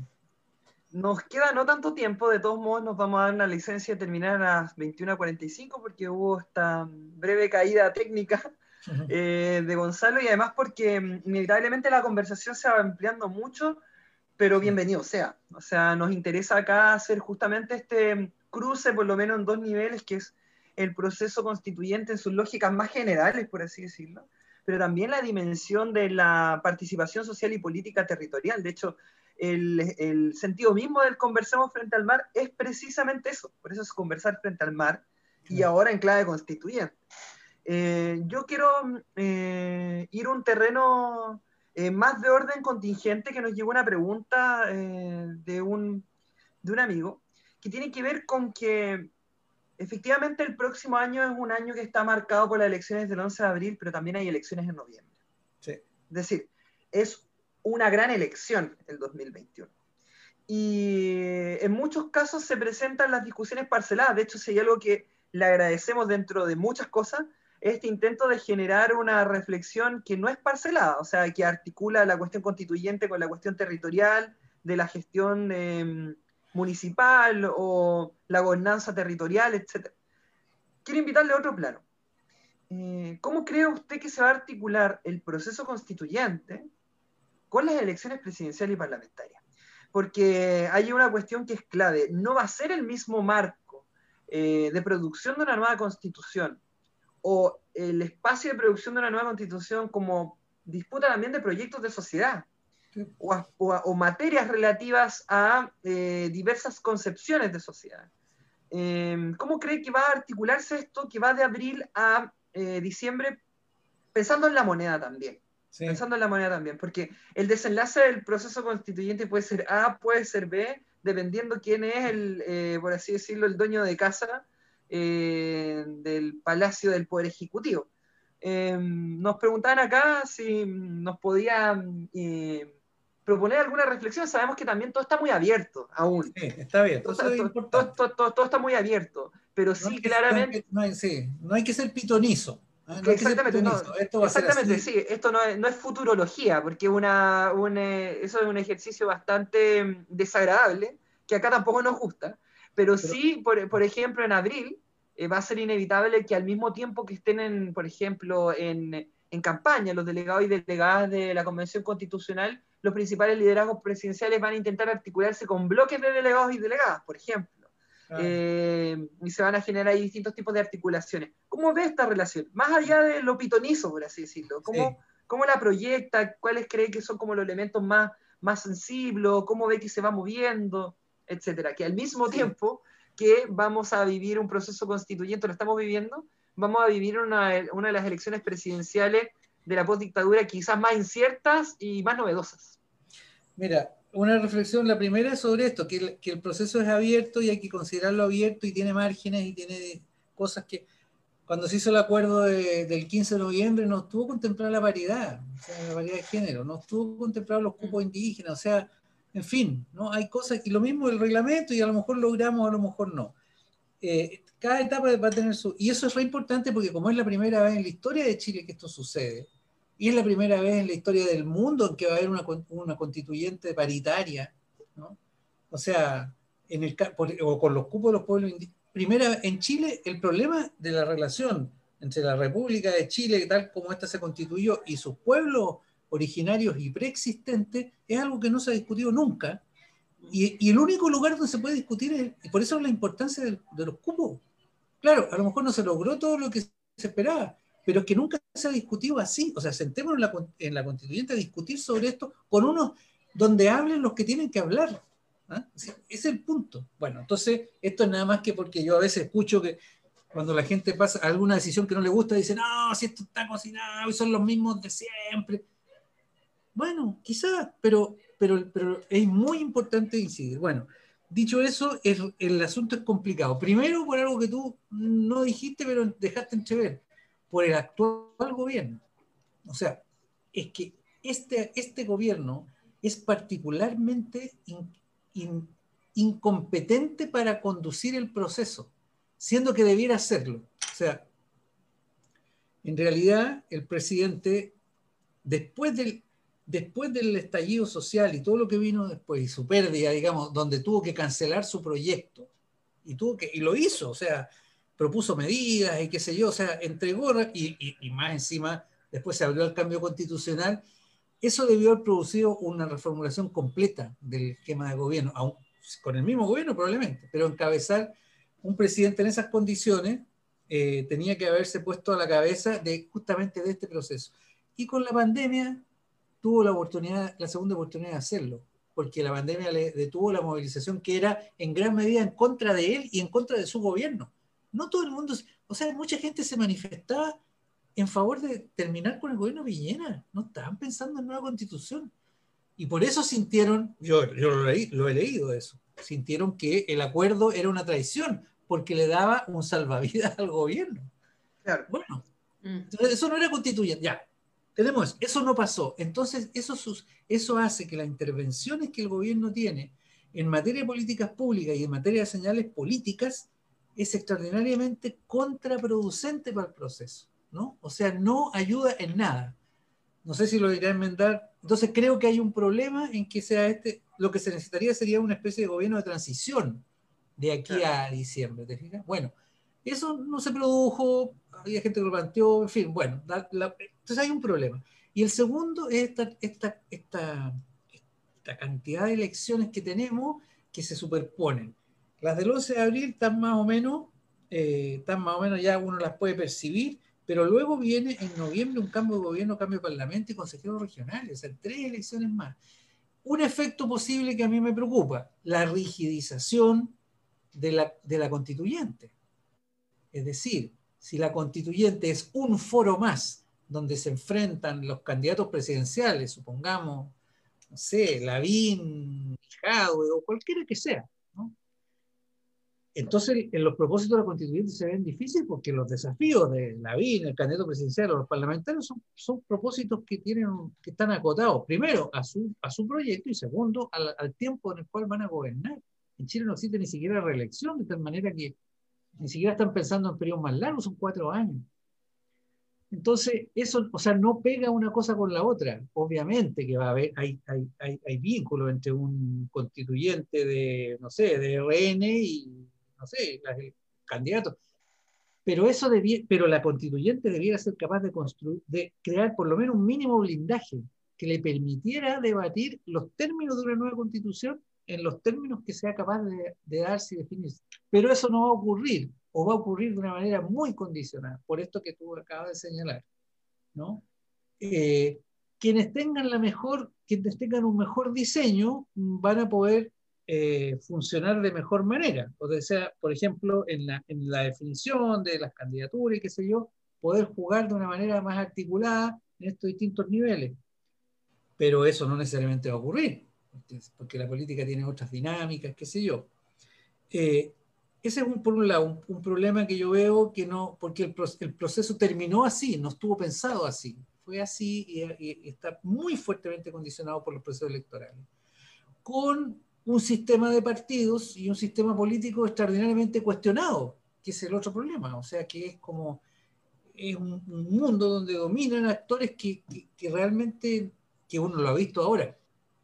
Speaker 1: Nos queda no tanto tiempo, de todos modos nos vamos a dar una licencia de terminar a las 21.45 porque hubo esta breve caída técnica eh, de Gonzalo y además porque mm, inevitablemente la conversación se va ampliando mucho pero bienvenido sea. O sea, nos interesa acá hacer justamente este cruce, por lo menos en dos niveles, que es el proceso constituyente en sus lógicas más generales, por así decirlo, pero también la dimensión de la participación social y política territorial. De hecho, el, sentido mismo del conversemos frente al mar es precisamente eso, por eso es conversar frente al mar y ahora en clave constituyente. Eh, yo quiero eh, ir a un terreno eh, más de orden contingente que nos llegó una pregunta eh, de, un, de un amigo que tiene que ver con que efectivamente el próximo año es un año que está marcado por las elecciones del 11 de abril, pero también hay elecciones en noviembre. Es decir, es una gran elección el 2021. Y en muchos casos se presentan las discusiones parceladas. De hecho, si hay algo que le agradecemos dentro de muchas cosas, este intento de generar una reflexión que no es parcelada, o sea, que articula la cuestión constituyente con la cuestión territorial, de la gestión em, municipal o la gobernanza territorial, etc. Quiero invitarle a otro plano. Eh, ¿Cómo cree usted que se va a articular el proceso constituyente con las elecciones presidenciales y parlamentarias? Porque hay una cuestión que es clave. No va a ser el mismo marco eh, de producción de una nueva constitución o el espacio de producción de una nueva constitución como disputa también de proyectos de sociedad o, materias relativas a eh, diversas concepciones de sociedad. Em, ¿Cómo cree que va a articularse esto que va de abril a eh, diciembre pensando en la moneda también? Pensando en la moneda también, porque el desenlace del proceso constituyente puede ser A, puede ser B, dependiendo quién es el, eh, por así decirlo, el dueño de casa eh, del Palacio del Poder Ejecutivo. Eh, nos preguntaban acá si nos podían eh, proponer alguna reflexión. Sabemos que también todo está muy abierto aún.
Speaker 3: Sí, está bien.
Speaker 1: Todo, está muy abierto, pero sí, claramente...
Speaker 3: no, hay, no hay que ser pitonizo.
Speaker 1: exactamente, esto exactamente sí, esto no es, no es futurología, porque una, eso es un ejercicio bastante desagradable, que acá tampoco nos gusta, pero, sí, por, por, ejemplo, en abril eh, va a ser inevitable que al mismo tiempo que estén, en, por ejemplo, en, en campaña los delegados y delegadas de la Convención Constitucional, los principales liderazgos presidenciales van a intentar articularse con bloques de delegados y delegadas, por ejemplo. Eh, y se van a generar ahí distintos tipos de articulaciones. ¿Cómo ve esta relación? Más allá de lo pitonizo, por así decirlo. ¿Cómo, ¿Cómo, la proyecta? ¿Cuáles cree que son como los elementos más, más sensibles? ¿Cómo ve que se va moviendo? Etcétera, que al mismo tiempo que vamos a vivir un proceso constituyente, lo estamos viviendo, vamos a vivir una, de las elecciones presidenciales de la postdictadura quizás más inciertas y más novedosas.
Speaker 3: Mira, una reflexión, la primera es sobre esto, que el, proceso es abierto y hay que considerarlo abierto y tiene márgenes y tiene cosas que... cuando se hizo el acuerdo del 15 de noviembre no estuvo contemplada la paridad, o sea, la paridad de género, no estuvo contemplado los cupos indígenas, o sea, en fin, ¿no? Hay cosas, y lo mismo el reglamento, y a lo mejor logramos, a lo mejor no. Eh, cada etapa va a tener su... Y eso es re importante porque como es la primera vez en la historia de Chile que esto sucede, y es la primera vez en la historia del mundo en que va a haber una, una constituyente paritaria, ¿no? O sea, en el, o con los cupos de los pueblos indígenas. Primera, en Chile, el problema de la relación entre la República de Chile, tal como ésta se constituyó, y sus pueblos originarios y preexistentes, es algo que no se ha discutido nunca. Y, el único lugar donde se puede discutir es, y por eso es la importancia de, de los cupos. Claro, a lo mejor no se logró todo lo que se esperaba, pero es que nunca se ha discutido así. O sea, sentémonos en la, constituyente a discutir sobre esto con unos donde hablen los que tienen que hablar. ¿ah? Ese es el punto. Bueno, entonces, esto es nada más que porque yo a veces escucho que cuando la gente pasa alguna decisión que no le gusta, dicen, no, si esto está cocinado y son los mismos de siempre. Bueno, quizás, pero, pero, pero es muy importante incidir. Bueno, dicho eso, el, el asunto es complicado. Primero, por algo que tú no dijiste, pero dejaste entrever por el actual gobierno. O sea, es que este, este gobierno es particularmente incompetente para conducir el proceso, siendo que debiera hacerlo. O sea, en realidad el presidente, después del, después del estallido social y todo lo que vino después, y su pérdida, digamos, donde tuvo que cancelar su proyecto, y, tuvo que, y lo hizo, o sea, propuso medidas y qué sé yo, o sea, entregó y, y, más encima después se abrió el cambio constitucional, eso debió haber producido una reformulación completa del esquema de gobierno, aún, con el mismo gobierno probablemente, pero encabezar un presidente en esas condiciones eh, tenía que haberse puesto a la cabeza de justamente de este proceso. Y con la pandemia tuvo la oportunidad, la segunda oportunidad de hacerlo, porque la pandemia le detuvo la movilización que era en gran medida en contra de él y en contra de su gobierno no todo el mundo, o sea, mucha gente se manifestaba en favor de terminar con el gobierno Piñera, no estaban pensando en nueva constitución. Y por eso sintieron, yo, lo, he leído eso, sintieron que el acuerdo era una traición, porque le daba un salvavidas al gobierno. Claro. Bueno, mm. eso no era constituyente, ya, tenemos eso, eso no pasó. Entonces, eso, eso hace que las intervenciones que el gobierno tiene en materia de políticas públicas y en materia de señales políticas es extraordinariamente contraproducente para el proceso, ¿no? O sea, no ayuda en nada. No sé si lo iré a enmendar. Entonces creo que hay un problema en que sea este, lo que se necesitaría sería una especie de gobierno de transición de aquí a diciembre, ¿te fijas? Bueno, eso no se produjo, había gente que lo planteó, en fin, bueno, entonces hay un problema. Y el segundo es esta, esta, esta, esta cantidad de elecciones que tenemos que se superponen las del 11 de abril están más o menos, eh, están más o menos ya uno las puede percibir, pero luego viene en noviembre un cambio de gobierno, cambio de parlamento y consejeros regionales, o sea, tres elecciones más. Un efecto posible que a mí me preocupa, la rigidización de la, de la constituyente. Es decir, si la constituyente es un foro más donde se enfrentan los candidatos presidenciales, supongamos, no sé, Lavín, Jadwe o cualquiera que sea, entonces, en los propósitos de la constituyente se ven difíciles porque los desafíos de Lavín, el candidato presidencial o los parlamentarios son, son propósitos que, tienen, que están acotados, primero, a su, a su proyecto y segundo, al, al tiempo en el cual van a gobernar. En Chile no existe ni siquiera reelección, de tal manera que ni siquiera están pensando en periodos más largos, son cuatro años. Entonces, eso, o sea, no pega una cosa con la otra. Obviamente que va a haber, hay, hay, hay, vínculos entre un constituyente de, no sé, de RN y no sé, el candidato. Pero, eso debía, pero la constituyente debiera ser capaz de, construir, de crear por lo menos un mínimo blindaje que le permitiera debatir los términos de una nueva constitución en los términos que sea capaz de, darse y definirse. Pero eso no va a ocurrir, o va a ocurrir de una manera muy condicionada, por esto que tú acabas de señalar. ¿no? Eh, quienes tengan la mejor, quienes tengan un mejor diseño van a poder eh, funcionar de mejor manera. O sea, por ejemplo, en la, en la definición de las candidaturas y qué sé yo, poder jugar de una manera más articulada en estos distintos niveles. Pero eso no necesariamente va a ocurrir, porque la política tiene otras dinámicas, qué sé yo. Eh, ese es un, por un lado un, problema que yo veo que no, porque el, el, proceso terminó así, no estuvo pensado así, fue así y, está muy fuertemente condicionado por los procesos electorales. Con un sistema de partidos y un sistema político extraordinariamente cuestionado, que es el otro problema, o sea que es como es un, mundo donde dominan actores que, que, realmente, que uno lo ha visto ahora,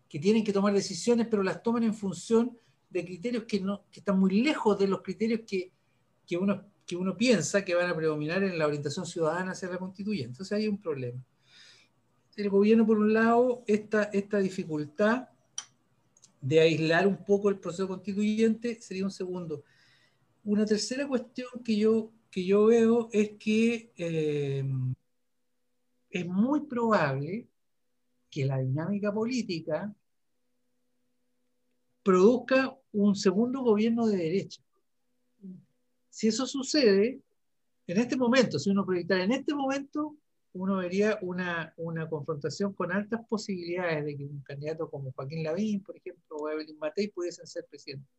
Speaker 3: que tienen que tomar decisiones, pero las toman en función de criterios que, no, que están muy lejos de los criterios que, que, uno, que uno piensa que van a predominar en la orientación ciudadana hacia la constituyente. Entonces hay un problema. El gobierno, por un lado, esta, esta dificultad de aislar un poco el proceso constituyente sería un segundo. Una tercera cuestión que yo que yo veo es que eh, es muy probable que la dinámica política produzca un segundo gobierno de derecha. Si eso sucede, en este momento, si uno proyectara en este momento, uno vería una, una, confrontación con altas posibilidades de que un candidato como Joaquín Lavín, por ejemplo, o Evelyn Matei pudiesen ser presidentes.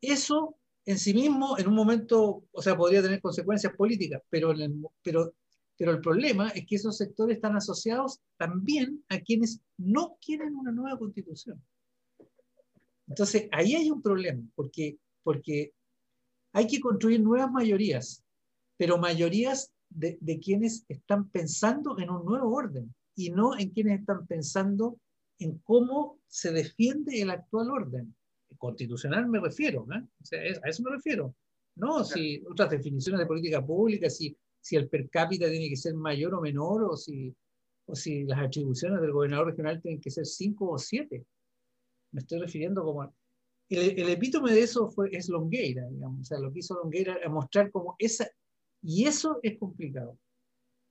Speaker 3: Eso en sí mismo, en un momento, o sea, podría tener consecuencias políticas, pero, el, pero, pero el problema es que esos sectores están asociados también a quienes no quieren una nueva constitución. Entonces, ahí hay un problema, porque, porque hay que construir nuevas mayorías, pero mayorías de, de quienes están pensando en un nuevo orden y no en quienes están pensando en cómo se defiende el actual orden constitucional me refiero, ¿eh? a eso me refiero. No, si otras definiciones de política pública, si, si el per cápita tiene que ser mayor o menor, o si, o si las atribuciones del gobernador regional tienen que ser cinco o siete. Me estoy refiriendo como... El, el epítome de eso fue, es Longueira, digamos, o sea, lo que hizo Longueira es mostrar como esa... Y eso es complicado,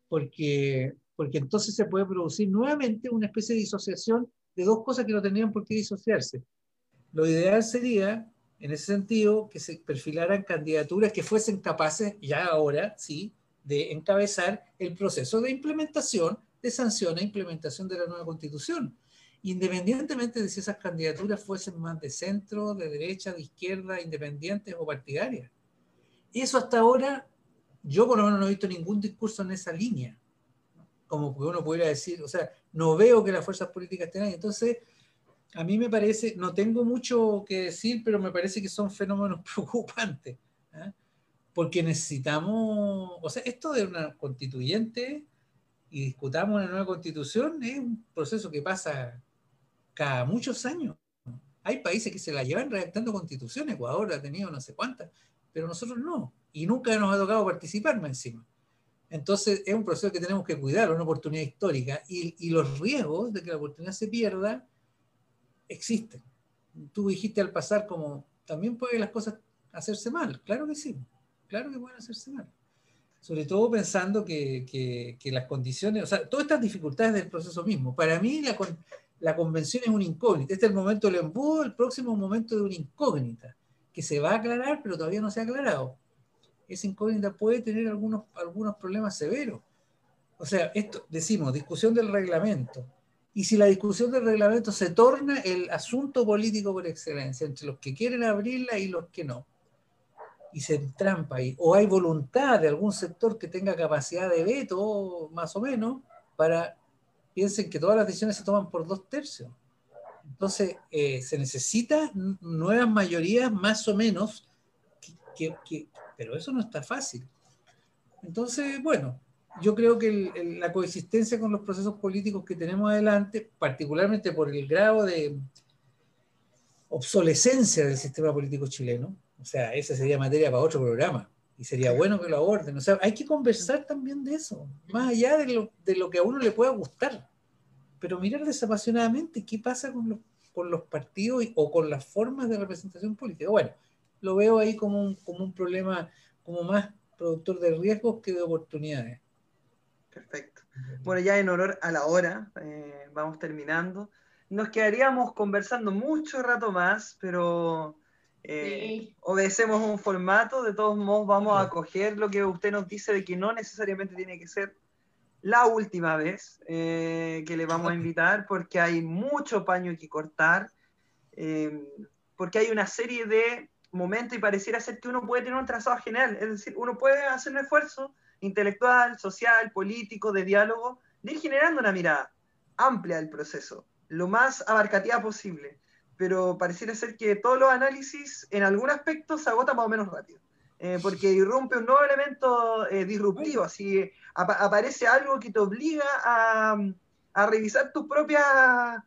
Speaker 3: porque, porque entonces se puede producir nuevamente una especie de disociación de dos cosas que no tendrían por qué disociarse. Lo ideal sería, en ese sentido, que se perfilaran candidaturas que fuesen capaces, ya ahora, sí, de encabezar el proceso de implementación, de sanción e implementación de la nueva constitución, independientemente de si esas candidaturas fuesen más de centro, de derecha, de izquierda, independientes o partidarias. Eso hasta ahora, yo por lo menos no he visto ningún discurso en esa línea, como que uno pudiera decir, o sea, no veo que las fuerzas políticas tengan. Entonces, a mí me parece, no tengo mucho que decir, pero me parece que son fenómenos preocupantes, ¿eh? porque necesitamos, o sea, esto de una constituyente y discutamos una nueva constitución es un proceso que pasa cada muchos años. Hay países que se la llevan redactando constituciones, Ecuador ha tenido no sé cuántas, pero nosotros no, y nunca nos ha tocado participar más encima. Entonces es un proceso que tenemos que cuidar, una oportunidad histórica, y, y los riesgos de que la oportunidad se pierda existen. Tú dijiste al pasar como, también pueden las cosas hacerse mal, claro que sí, claro que pueden hacerse mal. Sobre todo pensando que, que, las condiciones, o sea, todas estas dificultades del proceso mismo. Para mí la, la convención es una incógnita. Este es el momento del embudo, el próximo momento de una incógnita, que se va a aclarar, pero todavía no se ha aclarado. Esa incógnita puede tener algunos, algunos problemas severos. O sea, esto, decimos, discusión del reglamento, y si la discusión del reglamento se torna el asunto político por excelencia entre los que quieren abrirla y los que no, y se entrampa ahí, o hay voluntad de algún sector que tenga capacidad de veto, más o menos, para piensen que todas las decisiones se toman por dos tercios. Entonces, eh, se necesita nuevas mayorías más o menos, pero eso no está fácil. Entonces, bueno, yo creo que la coexistencia con los procesos políticos que tenemos adelante, particularmente por el grado de obsolescencia del sistema político chileno, o sea, esa sería materia para otro programa y sería bueno que lo aborden. O sea, hay que conversar también de eso, más allá de lo, de lo que a uno le pueda gustar, pero mirar desapasionadamente qué pasa con los, con los partidos o con las formas de representación política. Bueno, lo veo ahí como un, como un problema como más productor de riesgos que de oportunidades.
Speaker 1: Perfecto. Bueno, ya en honor a la hora, eh, vamos terminando. Nos quedaríamos conversando mucho rato más, pero eh, obedecemos un formato. De todos modos, vamos a coger lo que usted nos dice de que no necesariamente tiene que ser la última vez eh, que le vamos a invitar, porque hay mucho paño que cortar, porque hay una serie de momento y pareciera ser que uno puede tener un trazado general, es decir, uno puede hacer un esfuerzo intelectual, social, político, de diálogo, de ir generando una mirada amplia del proceso, lo más abarcativa posible, pero pareciera ser que todos los análisis en algún aspecto se agotan más o menos rápido. Eh, porque irrumpe un nuevo elemento eh, disruptivo, así aparece algo que te obliga a, a revisar tus propias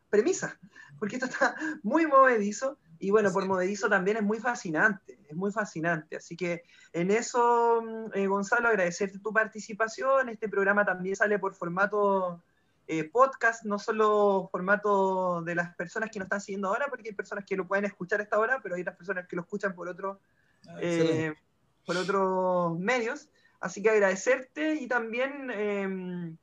Speaker 1: premisas, porque esto está muy movedizo y bueno, por movedizo también es muy fascinante, es muy fascinante. Así que en eso, mm, eh, Gonzalo, agradecerte tu participación. Este programa también sale por formato podcast, no solo formato de las personas que nos están siguiendo ahora, porque hay personas que lo pueden escuchar a esta hora, pero hay otras personas que lo escuchan por otro... Ah, por otros medios. Así que agradecerte y también em,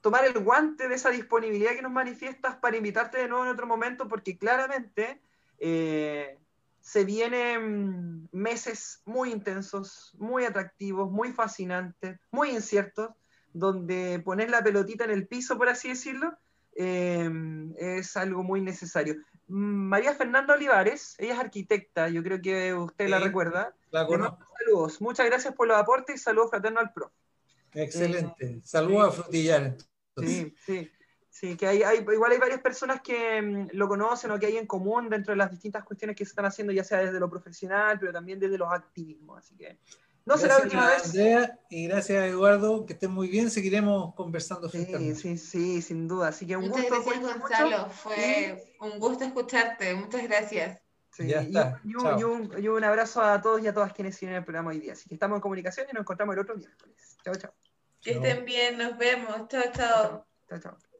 Speaker 1: tomar el guante de esa disponibilidad que nos manifiestas para invitarte de nuevo en otro momento, porque claramente eh, se vienen meses muy intensos, muy atractivos, muy fascinantes, muy inciertos, donde poner la pelotita en el piso, por así decirlo, em, es algo muy necesario. María Fernanda Olivares, ella es arquitecta, yo creo que usted la recuerda.
Speaker 3: La
Speaker 1: Saludos, muchas gracias por los aportes y saludos fraternos al profe.
Speaker 3: Excelente, eh, saludos a Frutillar.
Speaker 1: Sí, sí, sí, que hay, igual hay varias personas que mm, lo conocen o que hay en común dentro de las distintas cuestiones que se están haciendo, ya sea desde lo profesional, pero también desde los activismos, así que
Speaker 3: no será la última vez. Andrea, y gracias Eduardo, que estén muy bien, seguiremos conversando.
Speaker 1: Sí, sí, sí, sin duda. Así que un
Speaker 2: muchas
Speaker 1: gusto.
Speaker 2: Gracias, Gonzalo, fue un gusto escucharte, muchas gracias.
Speaker 1: ya está. Y, un, abrazo a todos y a todas quienes siguen el programa hoy día. Así que estamos en comunicación y nos encontramos el otro miércoles. Chao, chao.
Speaker 2: Que estén bien, nos vemos. Chao, chao. Chao, chao.